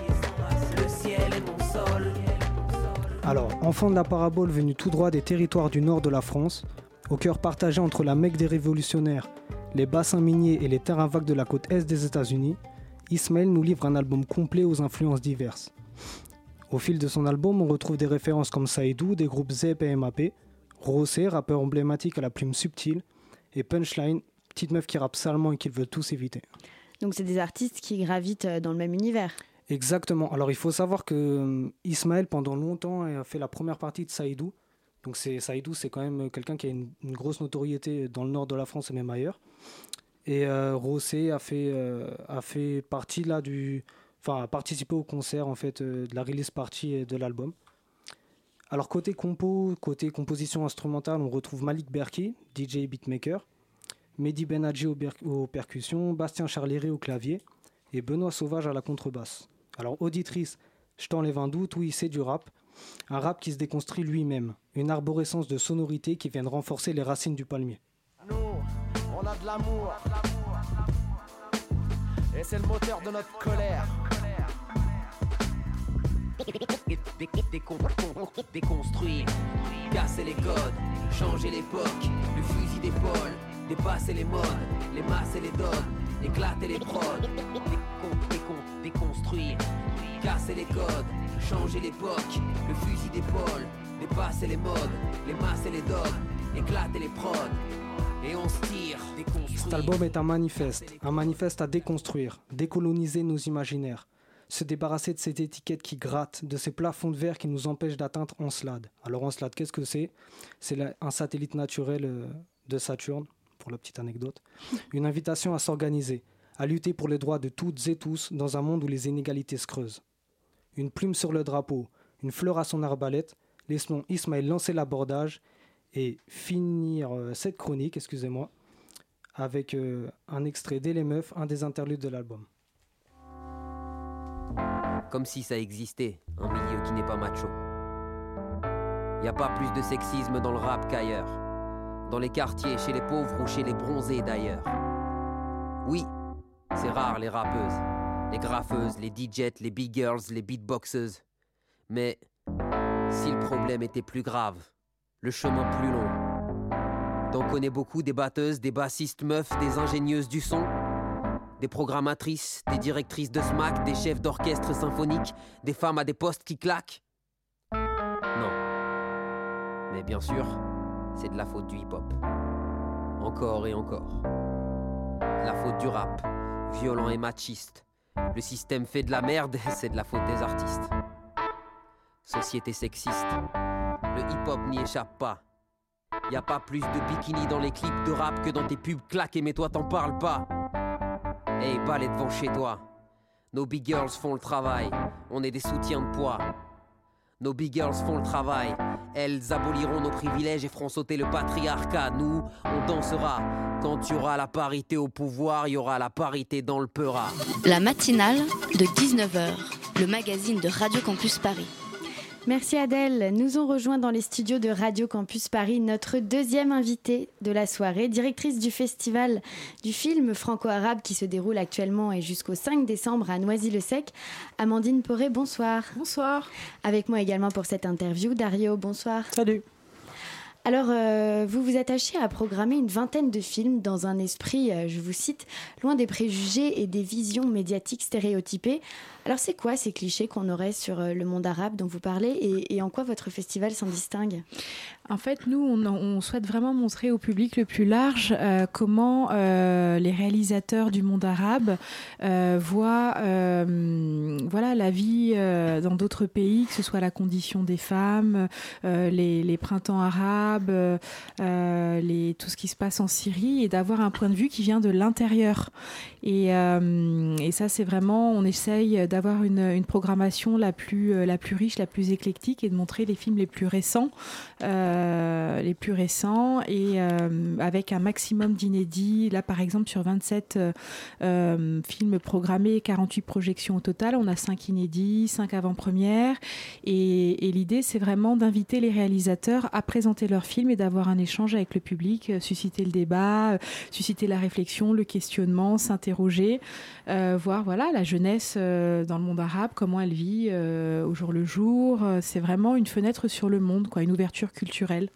Le ciel est mon sol. Alors, enfant de la parabole venu tout droit des territoires du nord de la France, au cœur partagé entre la Mecque des révolutionnaires, les bassins miniers et les terrains vagues de la côte est des États-Unis, Ismaël nous livre un album complet aux influences diverses. Au fil de son album, on retrouve des références comme Saïdou, des groupes Zep et MAP, Rossé, rappeur emblématique à la plume subtile, et Punchline, petite meuf qui rappe salement et qu'il veut tous éviter. Donc c'est des artistes qui gravitent euh, dans le même univers. Exactement. Alors il faut savoir que euh, Ismaël pendant longtemps a fait la première partie de Saïdou. Donc c'est Saïdou, c'est quand même quelqu'un qui a une, une grosse notoriété dans le nord de la France et même ailleurs. Et euh, Rossé a fait euh, a fait partie là du, participé au concert en fait euh, de la release party de l'album. Alors côté compo, composition instrumentale, on retrouve Malik Berki, DJ beatmaker, Mehdi Benadji aux, percussions, Bastien Charléré au clavier et Benoît Sauvage à la contrebasse. Alors auditrice, je t'enlève un doute, oui c'est du rap, un rap qui se déconstruit lui-même, une arborescence de sonorités qui viennent renforcer les racines du palmier. Et c'est le moteur de notre colère. Déconstruire, casser les codes, changer l'époque, le fusil d'épaule, dépasser les modes, les masses et les dogmes, éclater les prods, Décon- décon- déconstruire, casser les codes, changer l'époque, le fusil d'épaule, Dépasser les modes, les masses et les dogmes, éclater les prods. Et on se tire, déconstruit. Cet album est un manifeste, un manifeste à déconstruire, décoloniser nos imaginaires, se débarrasser de cette étiquette qui gratte, de ces plafonds de verre qui nous empêchent d'atteindre Encelade. Alors Encelade, qu'est-ce que c'est? C'est un satellite naturel euh, de Saturne, pour la petite anecdote. Une invitation à s'organiser, à lutter pour les droits de toutes et tous dans un monde où les inégalités se creusent. Une plume sur le drapeau, une fleur à son arbalète, laissons Ismaël lancer l'abordage et finir euh, cette chronique, excusez-moi, avec euh, un extrait les meufs, un des interludes de l'album. Comme si ça existait, un milieu qui n'est pas macho. Y a pas plus de sexisme dans le rap qu'ailleurs. Dans les quartiers, chez les pauvres ou chez les bronzés d'ailleurs. Oui, c'est rare les rappeuses, les graffeuses, les DJs, les big girls, les beatboxeuses. Mais si le problème était plus grave, le chemin plus long. T'en connais beaucoup des batteuses, des bassistes meufs, des ingénieuses du son des programmatrices, des directrices de SMAC, des chefs d'orchestre symphonique, des femmes à des postes qui claquent Non. Mais bien sûr, c'est de la faute du hip-hop. Encore et encore. La faute du rap, violent et machiste. Le système fait de la merde, c'est de la faute des artistes. Société sexiste. Le hip-hop n'y échappe pas. Y a pas plus de bikini dans les clips de rap que dans tes pubs claquées, mais toi t'en parles pas. Hey, balai devant chez toi. Nos big girls font le travail, on est des soutiens de poids. Nos big girls font le travail, elles aboliront nos privilèges et feront sauter le patriarcat. Nous, on dansera. Quand tu auras la parité au pouvoir, il y aura la parité dans le peura. La matinale de 19h, le magazine de Radio Campus Paris. Merci Adèle. Nous ont rejoint dans les studios de Radio Campus Paris notre deuxième invitée de la soirée, directrice du festival du film franco-arabe qui se déroule actuellement et jusqu'au 5 décembre à Noisy-le-Sec. Amandine Poré, bonsoir. Bonsoir. Avec moi également pour cette interview, Dario, bonsoir. Salut. Alors, euh, vous vous attachez à programmer une vingtaine de films dans un esprit, euh, je vous cite, loin des préjugés et des visions médiatiques stéréotypées. Alors, c'est quoi ces clichés qu'on aurait sur euh, le monde arabe dont vous parlez et, en quoi votre festival s'en distingue? En fait, nous, on, souhaite vraiment montrer au public le plus large euh, comment euh, les réalisateurs du monde arabe voient voilà, la vie dans d'autres pays, que ce soit la condition des femmes, les, printemps arabes, tout ce qui se passe en Syrie, et d'avoir un point de vue qui vient de l'intérieur. Et, et ça, c'est vraiment, on essaye d'avoir une, une programmation la plus, euh, la plus riche, la plus éclectique, et de montrer les films les plus récents. Euh, les plus récents et euh, avec un maximum d'inédits. Là, par exemple, sur 27 euh, euh, films programmés, 48 projections au total, on a 5 inédits, 5 avant-premières. Et, et l'idée, c'est vraiment d'inviter les réalisateurs à présenter leurs films et d'avoir un échange avec le public, susciter le débat, susciter la réflexion, le questionnement, s'interroger, voir voilà la jeunesse dans le monde arabe, comment elle vit euh, au jour le jour. Euh, C'est vraiment une fenêtre sur le monde, quoi, une ouverture culturelle.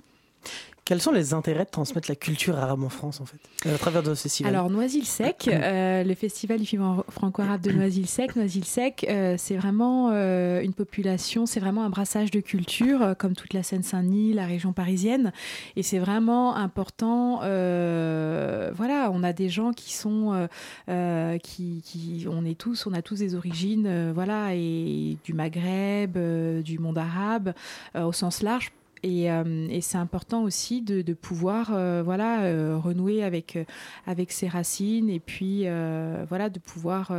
Quels sont les intérêts de transmettre la culture arabe en France, en fait, à travers de ce Alors Noisy-le-Sec, euh, le festival du film franco-arabe de Noisy-le-Sec, Noisy-le-Sec, euh, c'est vraiment euh, une population, c'est vraiment un brassage de culture, comme toute la Seine-Saint-Denis, la région parisienne, et c'est vraiment important. voilà, on a des gens qui sont, qui, qui- on est tous, on a tous des origines, voilà, et du Maghreb, du monde arabe, au sens large. Et, euh, et c'est important aussi de, pouvoir euh, voilà euh, renouer avec avec ses racines et puis voilà de pouvoir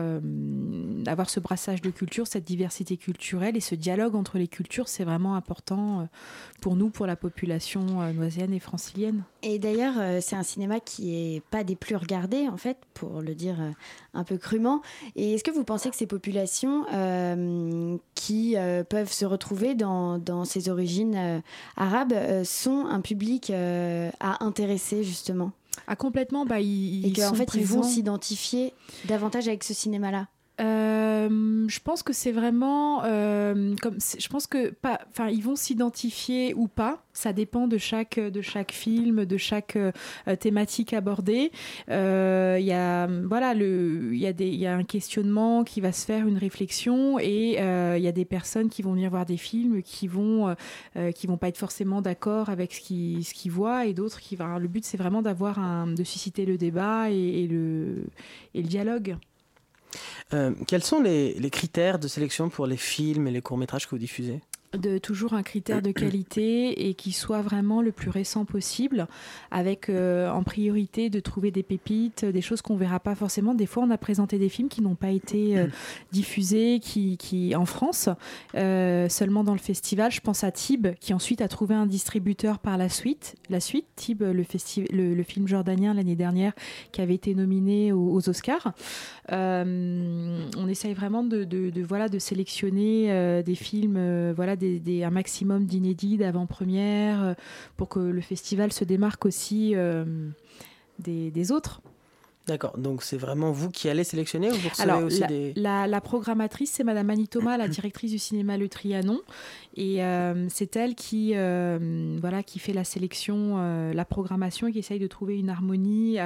avoir ce brassage de culture, cette diversité culturelle et ce dialogue entre les cultures, c'est vraiment important pour nous, pour la population euh, noisienne et francilienne. Et d'ailleurs, euh, c'est un cinéma qui est pas des plus regardés, en fait, pour le dire euh, un peu crûment. Et est-ce que vous pensez que ces populations euh, qui euh, peuvent se retrouver dans, dans ces origines euh, arabes sont un public à intéresser, justement? Ah, complètement, bah, ils, Et qu'en fait, ils vont s'identifier davantage avec ce cinéma-là Euh, je pense que c'est vraiment euh, je pense que enfin ils vont s'identifier ou pas. Ça dépend de chaque de chaque film de chaque euh, thématique abordée. Il y a voilà il y a un questionnement qui va se faire une réflexion et il y a des personnes qui vont venir voir des films qui vont qui vont pas être forcément d'accord avec ce qu'ils voient et d'autres qui va le but c'est vraiment d'avoir de susciter le débat et le dialogue Euh, quels sont les, les critères de sélection pour les films et les courts-métrages que vous diffusez? Toujours un critère de qualité et qui soit vraiment le plus récent possible, avec euh, en priorité de trouver des pépites, des choses qu'on verra pas forcément. Des fois, on a présenté des films qui n'ont pas été euh, diffusés, qui, qui en France, euh, seulement dans le festival. Je pense à Tib, qui ensuite a trouvé un distributeur par la suite. La suite, Tib, le, le, le film jordanien l'année dernière, qui avait été nominé aux, Oscars. On essaye vraiment de, de- voilà de sélectionner des films, voilà des, un maximum d'inédits, d'avant-première, euh, pour que le festival se démarque aussi euh, des autres. D'accord, donc c'est vraiment vous qui allez sélectionner ou vous recevez Alors, aussi la, des... la- la programmatrice, c'est Madame Annie Thomas, la directrice du cinéma Le Trianon. Et euh, c'est elle qui, euh, voilà, qui fait la sélection, euh, la programmation et qui essaye de trouver une harmonie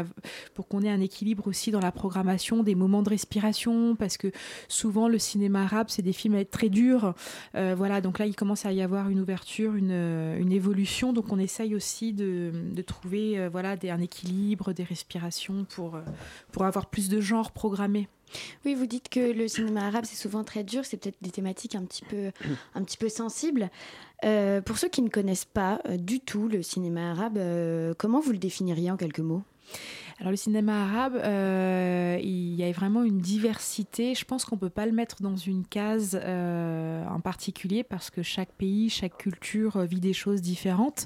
pour qu'on ait un équilibre aussi dans la programmation, des moments de respiration, parce que souvent le cinéma arabe, c'est des films à être très durs. Voilà, donc là, il commence à y avoir une ouverture, une, une évolution. Donc on essaye aussi de, de trouver voilà, des, un équilibre, des respirations pour, pour avoir plus de genres programmés. Oui, vous dites que le cinéma arabe, c'est souvent très dur, c'est peut-être des thématiques un petit peu, un petit peu sensibles. Euh, pour ceux qui ne connaissent pas euh, du tout le cinéma arabe, euh, comment vous le définiriez en quelques mots? Alors le cinéma arabe, euh, il y a vraiment une diversité. Je pense qu'on peut pas le mettre dans une case euh, en particulier parce que chaque pays, chaque culture euh, vit des choses différentes.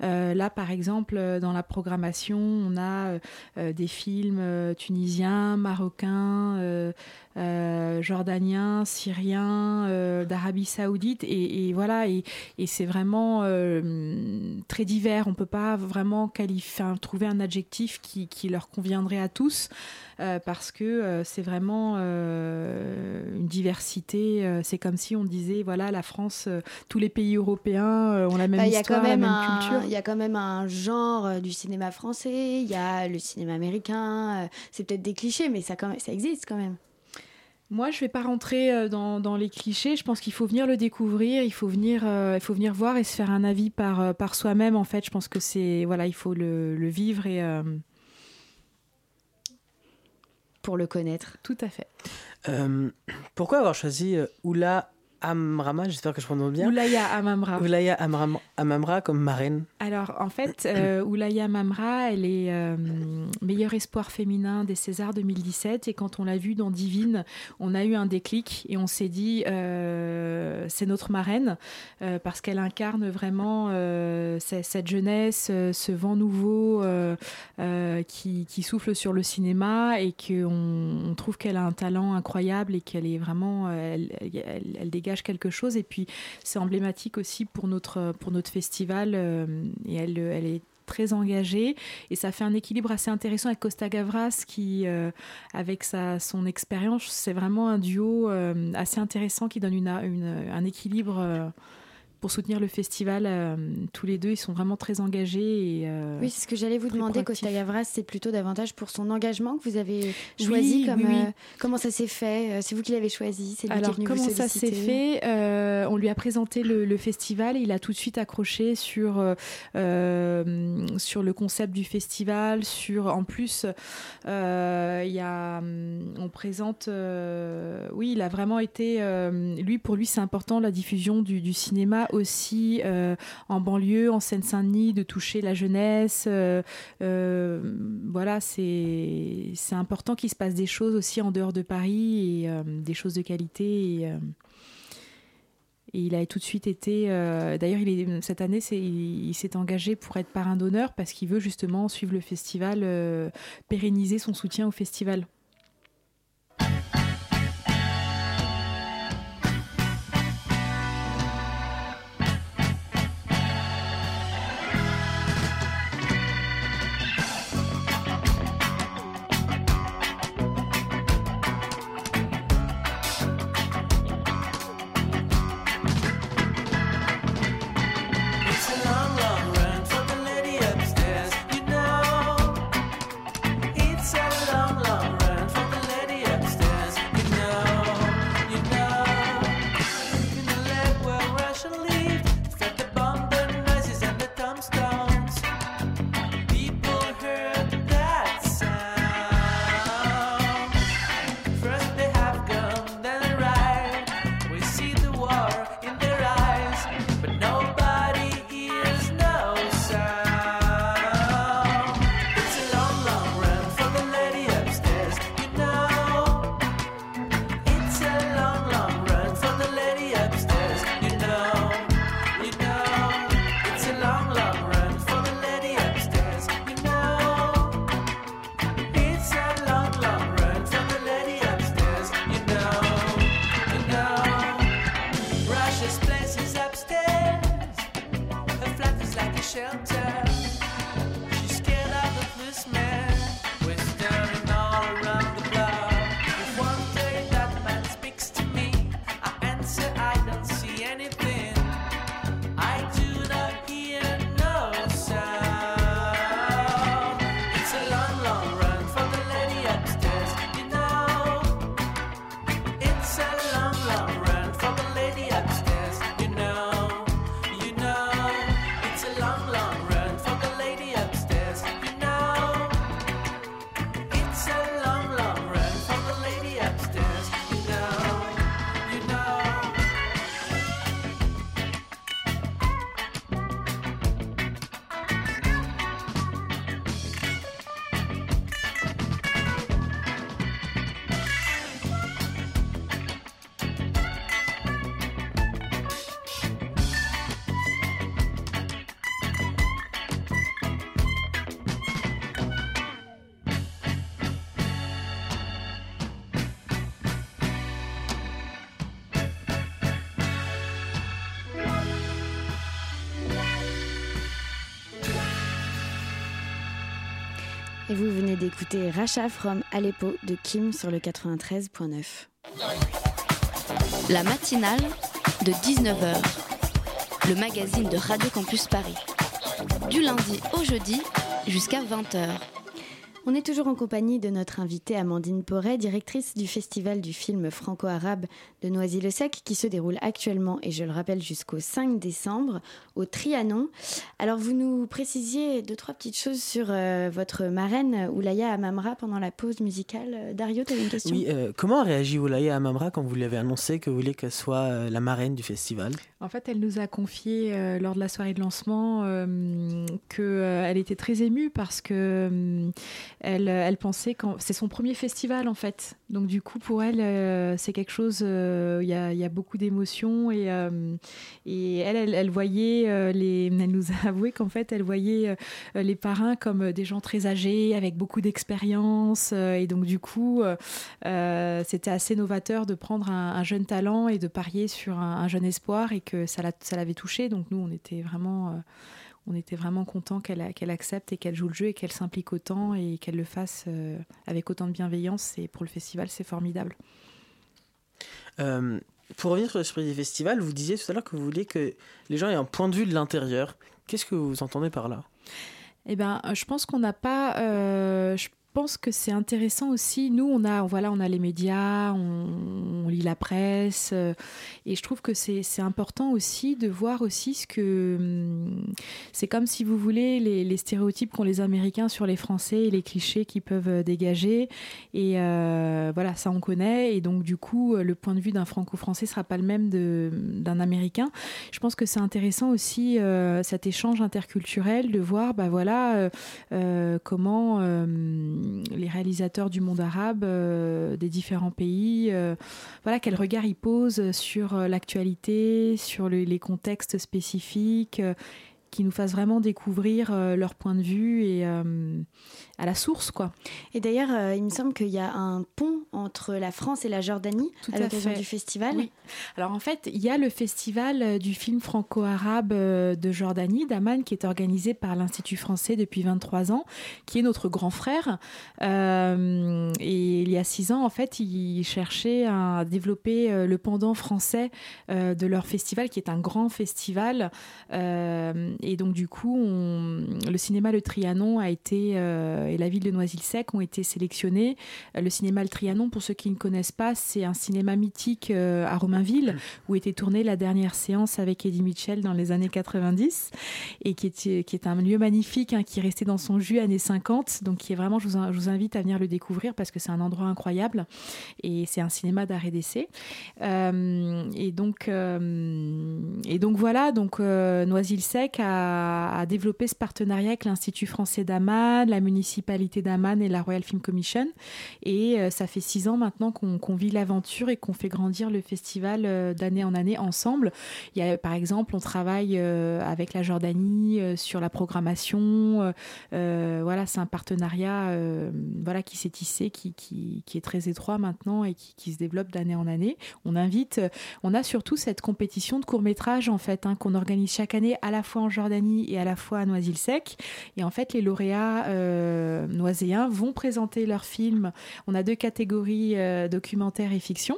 Là, par exemple, dans la programmation, on a des films tunisiens, marocains, euh, jordaniens, syriens, euh, d'Arabie Saoudite, et, et voilà. Et, et c'est vraiment euh, très divers. On peut pas vraiment qualifier, enfin, trouver un adjectif qui, qui leur conviendrait à tous. euh, parce que c'est vraiment une diversité. c'est comme si on disait, voilà, la France, tous les pays européens ont la même Bah, histoire, la même un- culture. Il y a quand même un genre du cinéma français, il y a le cinéma américain. c'est peut-être des clichés, mais ça, quand même- ça existe quand même. Moi, je ne vais pas rentrer euh, dans, dans les clichés. Je pense qu'il faut venir le découvrir, il faut venir, euh, il faut venir voir et se faire un avis par, euh, par soi-même. En fait, je pense que c'est voilà, il faut le, le vivre et euh, pour le connaître. Tout à fait. Euh, pourquoi avoir choisi Oula Amrama, j'espère que je prononce bien Oulaya Amamra. Oulaya Amram- Amamra comme marraine Alors, en fait, euh, Oulaya Mamra, elle est euh, meilleur espoir féminin des Césars 2017. Et quand on l'a vue dans Divine, on a eu un déclic et on s'est dit, euh, c'est notre marraine, euh, parce qu'elle incarne vraiment euh, ce- cette jeunesse, ce vent nouveau qui, qui souffle sur le cinéma et qu'on on trouve qu'elle a un talent incroyable et qu'elle est vraiment, elle, elle- elle dégage quelque chose. Et puis, c'est emblématique aussi pour notre, pour notre festival euh, et elle, elle est très engagée et ça fait un équilibre assez intéressant avec Costa Gavras qui euh, avec sa, son expérience c'est vraiment un duo euh, assez intéressant qui donne une, un équilibre pour soutenir le festival euh, tous les deux ils sont vraiment très engagés et, euh, Oui, c'est ce que j'allais vous demander. Costa Gavras, c'est plutôt davantage pour son engagement que vous avez choisi. Oui, comme, oui, euh, comment ça s'est fait C'est vous qui l'avez choisi C'est lui qui est Alors, venu comment vous ça s'est fait On lui a présenté le, le festival et il a tout de suite accroché sur, sur le concept du festival. Sur, en plus, il y a, on présente. oui, il a vraiment été. lui, pour lui, c'est important la diffusion du, du cinéma aussi euh, en banlieue, en Seine-Saint-Denis, de toucher la jeunesse. euh, euh, voilà, c'est important qu'il se passe des choses aussi en dehors de Paris et des choses de qualité. Et, il a tout de suite été. D'ailleurs, cette année, il, s'est engagé pour être parrain d'honneur parce qu'il veut justement suivre le festival, pérenniser son soutien au festival. Et vous venez d'écouter Racha from Aleppo de Kim sur le 93.9. La matinale de 19h. Le magazine de Radio Campus Paris. Du lundi au jeudi jusqu'à 20h. On est toujours en compagnie de notre invitée Amandine Porret, directrice du Festival du film franco-arabe de Noisy-le-Sec, qui se déroule actuellement, et je le rappelle, jusqu'au 5 décembre, au Trianon. Alors, vous nous précisiez deux, trois petites choses sur euh, votre marraine, Oulaya Amamra, pendant la pause musicale. Euh, Dario, tu avais une question? Oui, euh, comment a réagi Oulaya Amamra quand vous lui avez annoncé que vous voulez qu'elle soit euh, la marraine du festival? En fait, elle nous a confié euh, lors de la soirée de lancement qu'elle était très émue parce que euh, elle, elle pensait que c'est son premier festival en fait. Donc du coup, pour elle, euh, c'est quelque chose. euh, Il y, a, beaucoup d'émotions et, euh, elle, elle, voyait euh, les. Elle nous a avoué qu'en fait, elle voyait euh, les parrains comme des gens très âgés avec beaucoup d'expérience euh, et donc du coup, euh, euh, c'était assez novateur de prendre un, un jeune talent et de parier sur un, un jeune espoir et que ça l'a- ça l'avait touché. Donc nous, on était vraiment, euh, on était vraiment contents qu'elle accepte et qu'elle joue le jeu et qu'elle s'implique autant et qu'elle le fasse euh, avec autant de bienveillance. Et pour le festival, c'est formidable. Euh, Pour revenir sur l'esprit du festival, vous disiez tout à l'heure que vous vouliez que les gens aient un point de vue de l'intérieur. Qu'est-ce que vous entendez par là? Eh ben, je pense qu'on n'a pas. euh, pense que c'est intéressant aussi. Nous, on a, voilà, on a les médias, on, lit la presse, euh, et je trouve que c'est important aussi de voir aussi ce que hum, c'est comme si vous voulez les, stéréotypes qu'ont les Américains sur les Français et les clichés qu'ils peuvent euh, dégager. Et euh, voilà, ça on connaît. Et donc du coup, le point de vue d'un Franco-Français sera pas le même d'un Américain. Je pense que c'est intéressant aussi cet échange interculturel de voir, bah voilà, comment les réalisateurs du monde arabe euh, des différents pays, euh, voilà, quel regard ils posent sur euh, l'actualité, sur le- les contextes spécifiques. euh, qui nous fassent vraiment découvrir euh, leur point de vue et euh, à la source quoi. Et d'ailleurs, euh, il me semble qu'il y a un pont entre la France et la Jordanie Tout à à l'occasion du festival. Oui. Alors en fait, il y a le festival euh, du film franco-arabe euh, de Jordanie, d'Amman, qui est organisé par l'Institut français depuis 23 ans, qui est notre grand frère. Euh, et il y a six ans, en fait, ils cherchaient à développer le pendant français de leur festival, qui est un grand festival. Euh, et donc du coup, on- le cinéma Le Trianon a été et la ville de Noisy-le-Sec ont été sélectionnés. Euh, Le cinéma Le Trianon, pour ceux qui ne connaissent pas, c'est un cinéma mythique euh, à Romainville où était tournée la dernière séance avec Eddie Mitchell dans les années 90 et qui est, un lieu magnifique hein, qui est resté dans son jus années 50. Donc qui est vraiment, je vous, invite à venir le découvrir parce que c'est un endroit incroyable et c'est un cinéma d'arrêt d'essai. Euh, et donc et donc voilà, donc Noisy-le-Sec a, a développé ce partenariat avec l'Institut français d'Amman, la municipalité d'Amman et la Royal Film Commission. Et euh, ça fait six ans maintenant qu'on vit l'aventure et qu'on fait grandir le festival euh, d'année en année ensemble. Il y a par exemple, on travaille euh, avec la Jordanie sur la programmation. voilà, c'est un partenariat voilà qui s'est tissé, qui, est très étroit maintenant et qui, se développe d'année en année. On invite, on a surtout cette compétition de court métrage en fait hein, qu'on organise chaque année à la fois en Jordanie et à la fois à Noisy-le-Sec. Et en fait, les lauréats noiséens vont présenter leurs films. On a deux catégories euh, documentaire et fiction.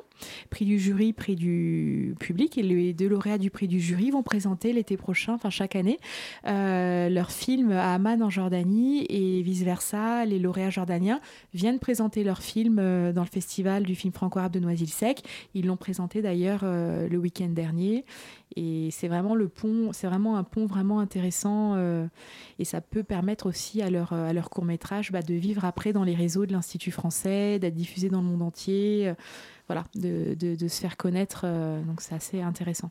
Prix du jury, prix du public. Et les deux lauréats du prix du jury vont présenter l'été prochain, enfin chaque année, euh, leurs films à Amman en Jordanie et vice-versa. Les lauréats jordaniens viennent présenter leurs films euh, dans le festival du film franco-arabe de Noisy-le-Sec. Ils l'ont présenté d'ailleurs euh, le week-end dernier. Et c'est vraiment le pont, c'est vraiment un pont vraiment intéressant euh, et ça peut permettre aussi à leur, à leur court métrage bah, de vivre après dans les réseaux de l'Institut français, d'être diffusé dans le monde entier, euh, voilà, de, de, se faire connaître. euh, donc c'est assez intéressant.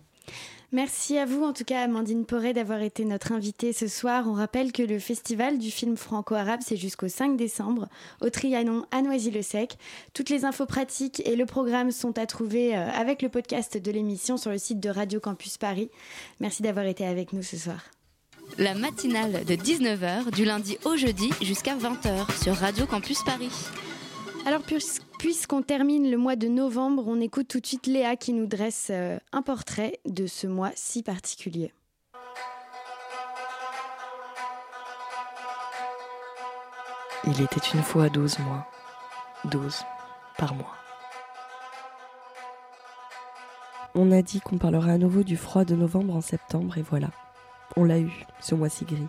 Merci à vous, en tout cas, Amandine Poré, d'avoir été notre invitée ce soir. On rappelle que le festival du film franco-arabe, c'est jusqu'au 5 décembre, au Trianon à Noisy-le-Sec. Toutes les infos pratiques et le programme sont à trouver euh, avec le podcast de l'émission sur le site de Radio Campus Paris. Merci d'avoir été avec nous ce soir. La matinale de 19h du lundi au jeudi jusqu'à 20h sur Radio Campus Paris. Alors, puis- puisqu'on termine le mois de novembre, on écoute tout de suite Léa qui nous dresse euh, un portrait de ce mois si particulier. Il était une fois 12 mois. 12 par mois. On a dit qu'on parlerait à nouveau du froid de novembre en septembre et voilà. On l'a eu, ce mois si gris.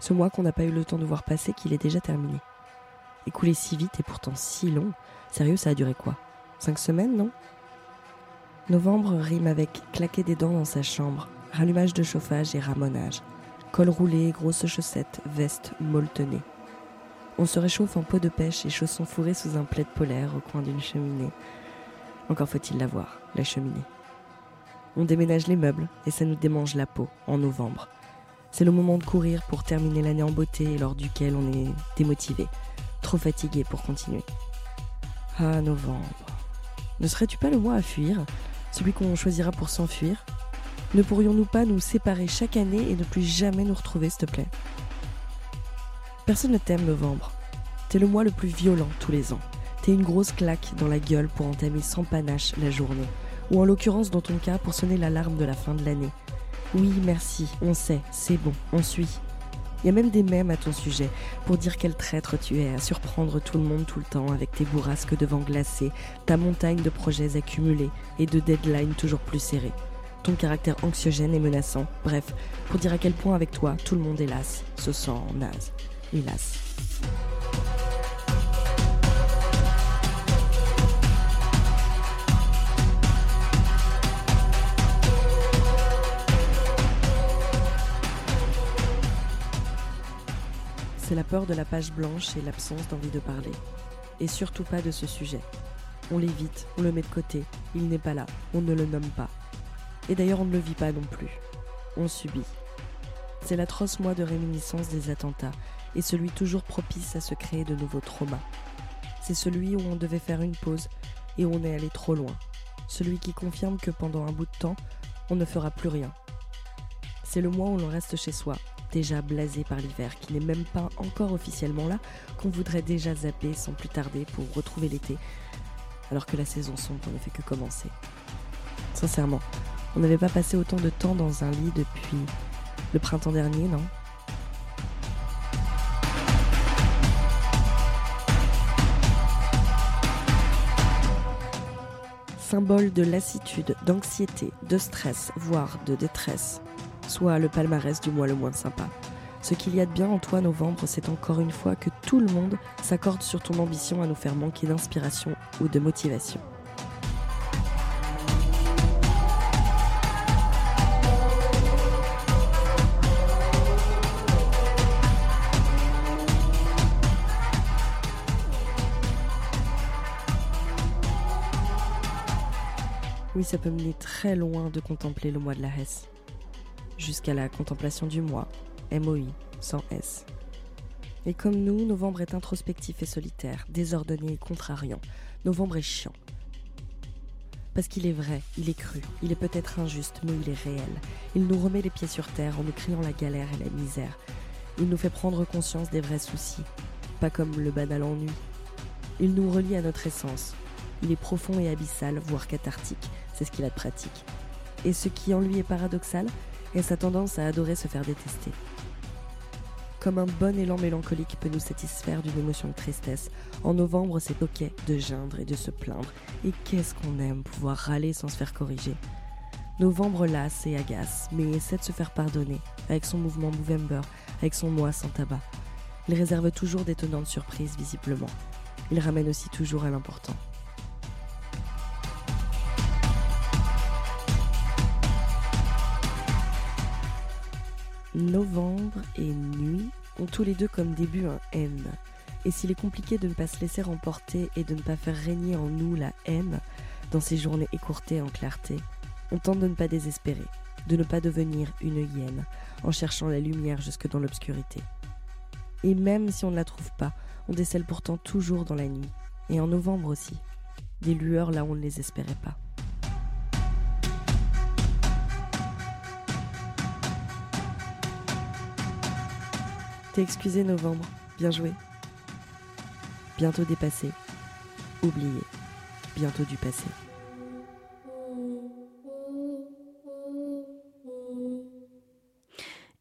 Ce mois qu'on n'a pas eu le temps de voir passer qu'il est déjà terminé. Écoulé si vite et pourtant si long. Sérieux, ça a duré quoi? Cinq semaines, non? Novembre rime avec claquer des dents dans sa chambre, rallumage de chauffage et ramonage. Col roulé, grosses chaussettes, veste molletonnée. On se réchauffe en peau de pêche et chaussons fourrés sous un plaid polaire au coin d'une cheminée. Encore faut-il la voir, la cheminée. On déménage les meubles et ça nous démange la peau en novembre. C'est le moment de courir pour terminer l'année en beauté lors duquel on est démotivé, trop fatigué pour continuer. Ah, novembre. Ne serais-tu pas le mois à fuir, celui qu'on choisira pour s'enfuir? Ne pourrions-nous pas nous séparer chaque année et ne plus jamais nous retrouver, s'il te plaît? Personne ne t'aime, novembre. T'es le mois le plus violent tous les ans. T'es une grosse claque dans la gueule pour entamer sans panache la journée. Ou en l'occurrence, dans ton cas, pour sonner l'alarme de la fin de l'année. Oui, merci, on sait, c'est bon, on suit. Il y a même des mèmes à ton sujet pour dire quel traître tu es à surprendre tout le monde tout le temps avec tes bourrasques de vent glacé, ta montagne de projets accumulés et de deadlines toujours plus serrés. Ton caractère anxiogène et menaçant, bref, pour dire à quel point avec toi tout le monde est las, se sent naze, hélas. C'est la peur de la page blanche et l'absence d'envie de parler. Et surtout pas de ce sujet. On l'évite, on le met de côté, il n'est pas là, on ne le nomme pas. Et d'ailleurs on ne le vit pas non plus. On subit. C'est l'atroce mois de réminiscence des attentats et celui toujours propice à se créer de nouveaux traumas. C'est celui où on devait faire une pause et où on est allé trop loin. Celui qui confirme que pendant un bout de temps, on ne fera plus rien. C'est le mois où l'on reste chez soi, déjà blasé par l'hiver qui n'est même pas encore officiellement là, qu'on voudrait déjà zapper sans plus tarder pour retrouver l'été, alors que la saison sombre ne fait que commencer. Sincèrement, on n'avait pas passé autant de temps dans un lit depuis le printemps dernier, non? Symbole de lassitude, d'anxiété, de stress, voire de détresse, soit le palmarès du mois le moins sympa. Ce qu'il y a de bien en toi, novembre, c'est encore une fois que tout le monde s'accorde sur ton ambition à nous faire manquer d'inspiration ou de motivation. Oui, ça peut mener très loin de contempler le mois de la Hesse. Jusqu'à la contemplation du mois, MOI, sans S. Et comme nous, novembre est introspectif et solitaire, désordonné et contrariant. Novembre est chiant. Parce qu'il est vrai, il est cru, il est peut-être injuste, mais il est réel. Il nous remet les pieds sur terre en nous criant la galère et la misère. Il nous fait prendre conscience des vrais soucis, pas comme le banal ennui. Il nous relie à notre essence. Il est profond et abyssal, voire cathartique, c'est ce qu'il a de pratique. Et ce qui en lui est paradoxal est sa tendance à adorer se faire détester. Comme un bon élan mélancolique peut nous satisfaire d'une émotion de tristesse, en novembre c'est ok de geindre et de se plaindre. Et qu'est-ce qu'on aime pouvoir râler sans se faire corriger. Novembre lasse et agace, mais essaie de se faire pardonner, avec son mouvement Movember, avec son mois sans tabac. Il réserve toujours d'étonnantes surprises visiblement. Il ramène aussi toujours à l'important. Novembre et nuit ont tous les deux comme début un N. Et s'il est compliqué de ne pas se laisser emporter et de ne pas faire régner en nous la haine dans ces journées écourtées en clarté, on tente de ne pas désespérer, de ne pas devenir une hyène en cherchant la lumière jusque dans l'obscurité. Et même si on ne la trouve pas, on décèle pourtant toujours dans la nuit, et en novembre aussi, des lueurs là où on ne les espérait pas. T'es excusé novembre, bien joué. Bientôt dépassé, oublié, bientôt du passé.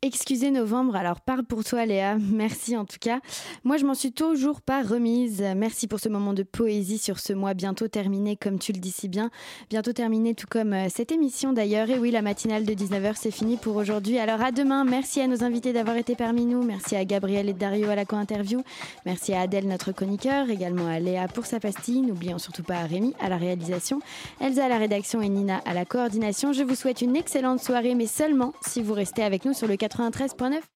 Excusez novembre, alors parle pour toi Léa, merci en tout cas. Moi je m'en suis toujours pas remise. Merci pour ce moment de poésie sur ce mois bientôt terminé comme tu le dis si bien. Bientôt terminé tout comme euh, cette émission d'ailleurs. Et oui, la matinale de 19h c'est fini pour aujourd'hui. Alors à demain, merci à nos invités d'avoir été parmi nous. Merci à Gabriel et Dario à la co-interview. Merci à Adèle notre chroniqueur, également à Léa pour sa pastille. N'oublions surtout pas Rémi à la réalisation, Elsa à la rédaction et Nina à la coordination. Je vous souhaite une excellente soirée mais seulement si vous restez avec nous sur le 93.9.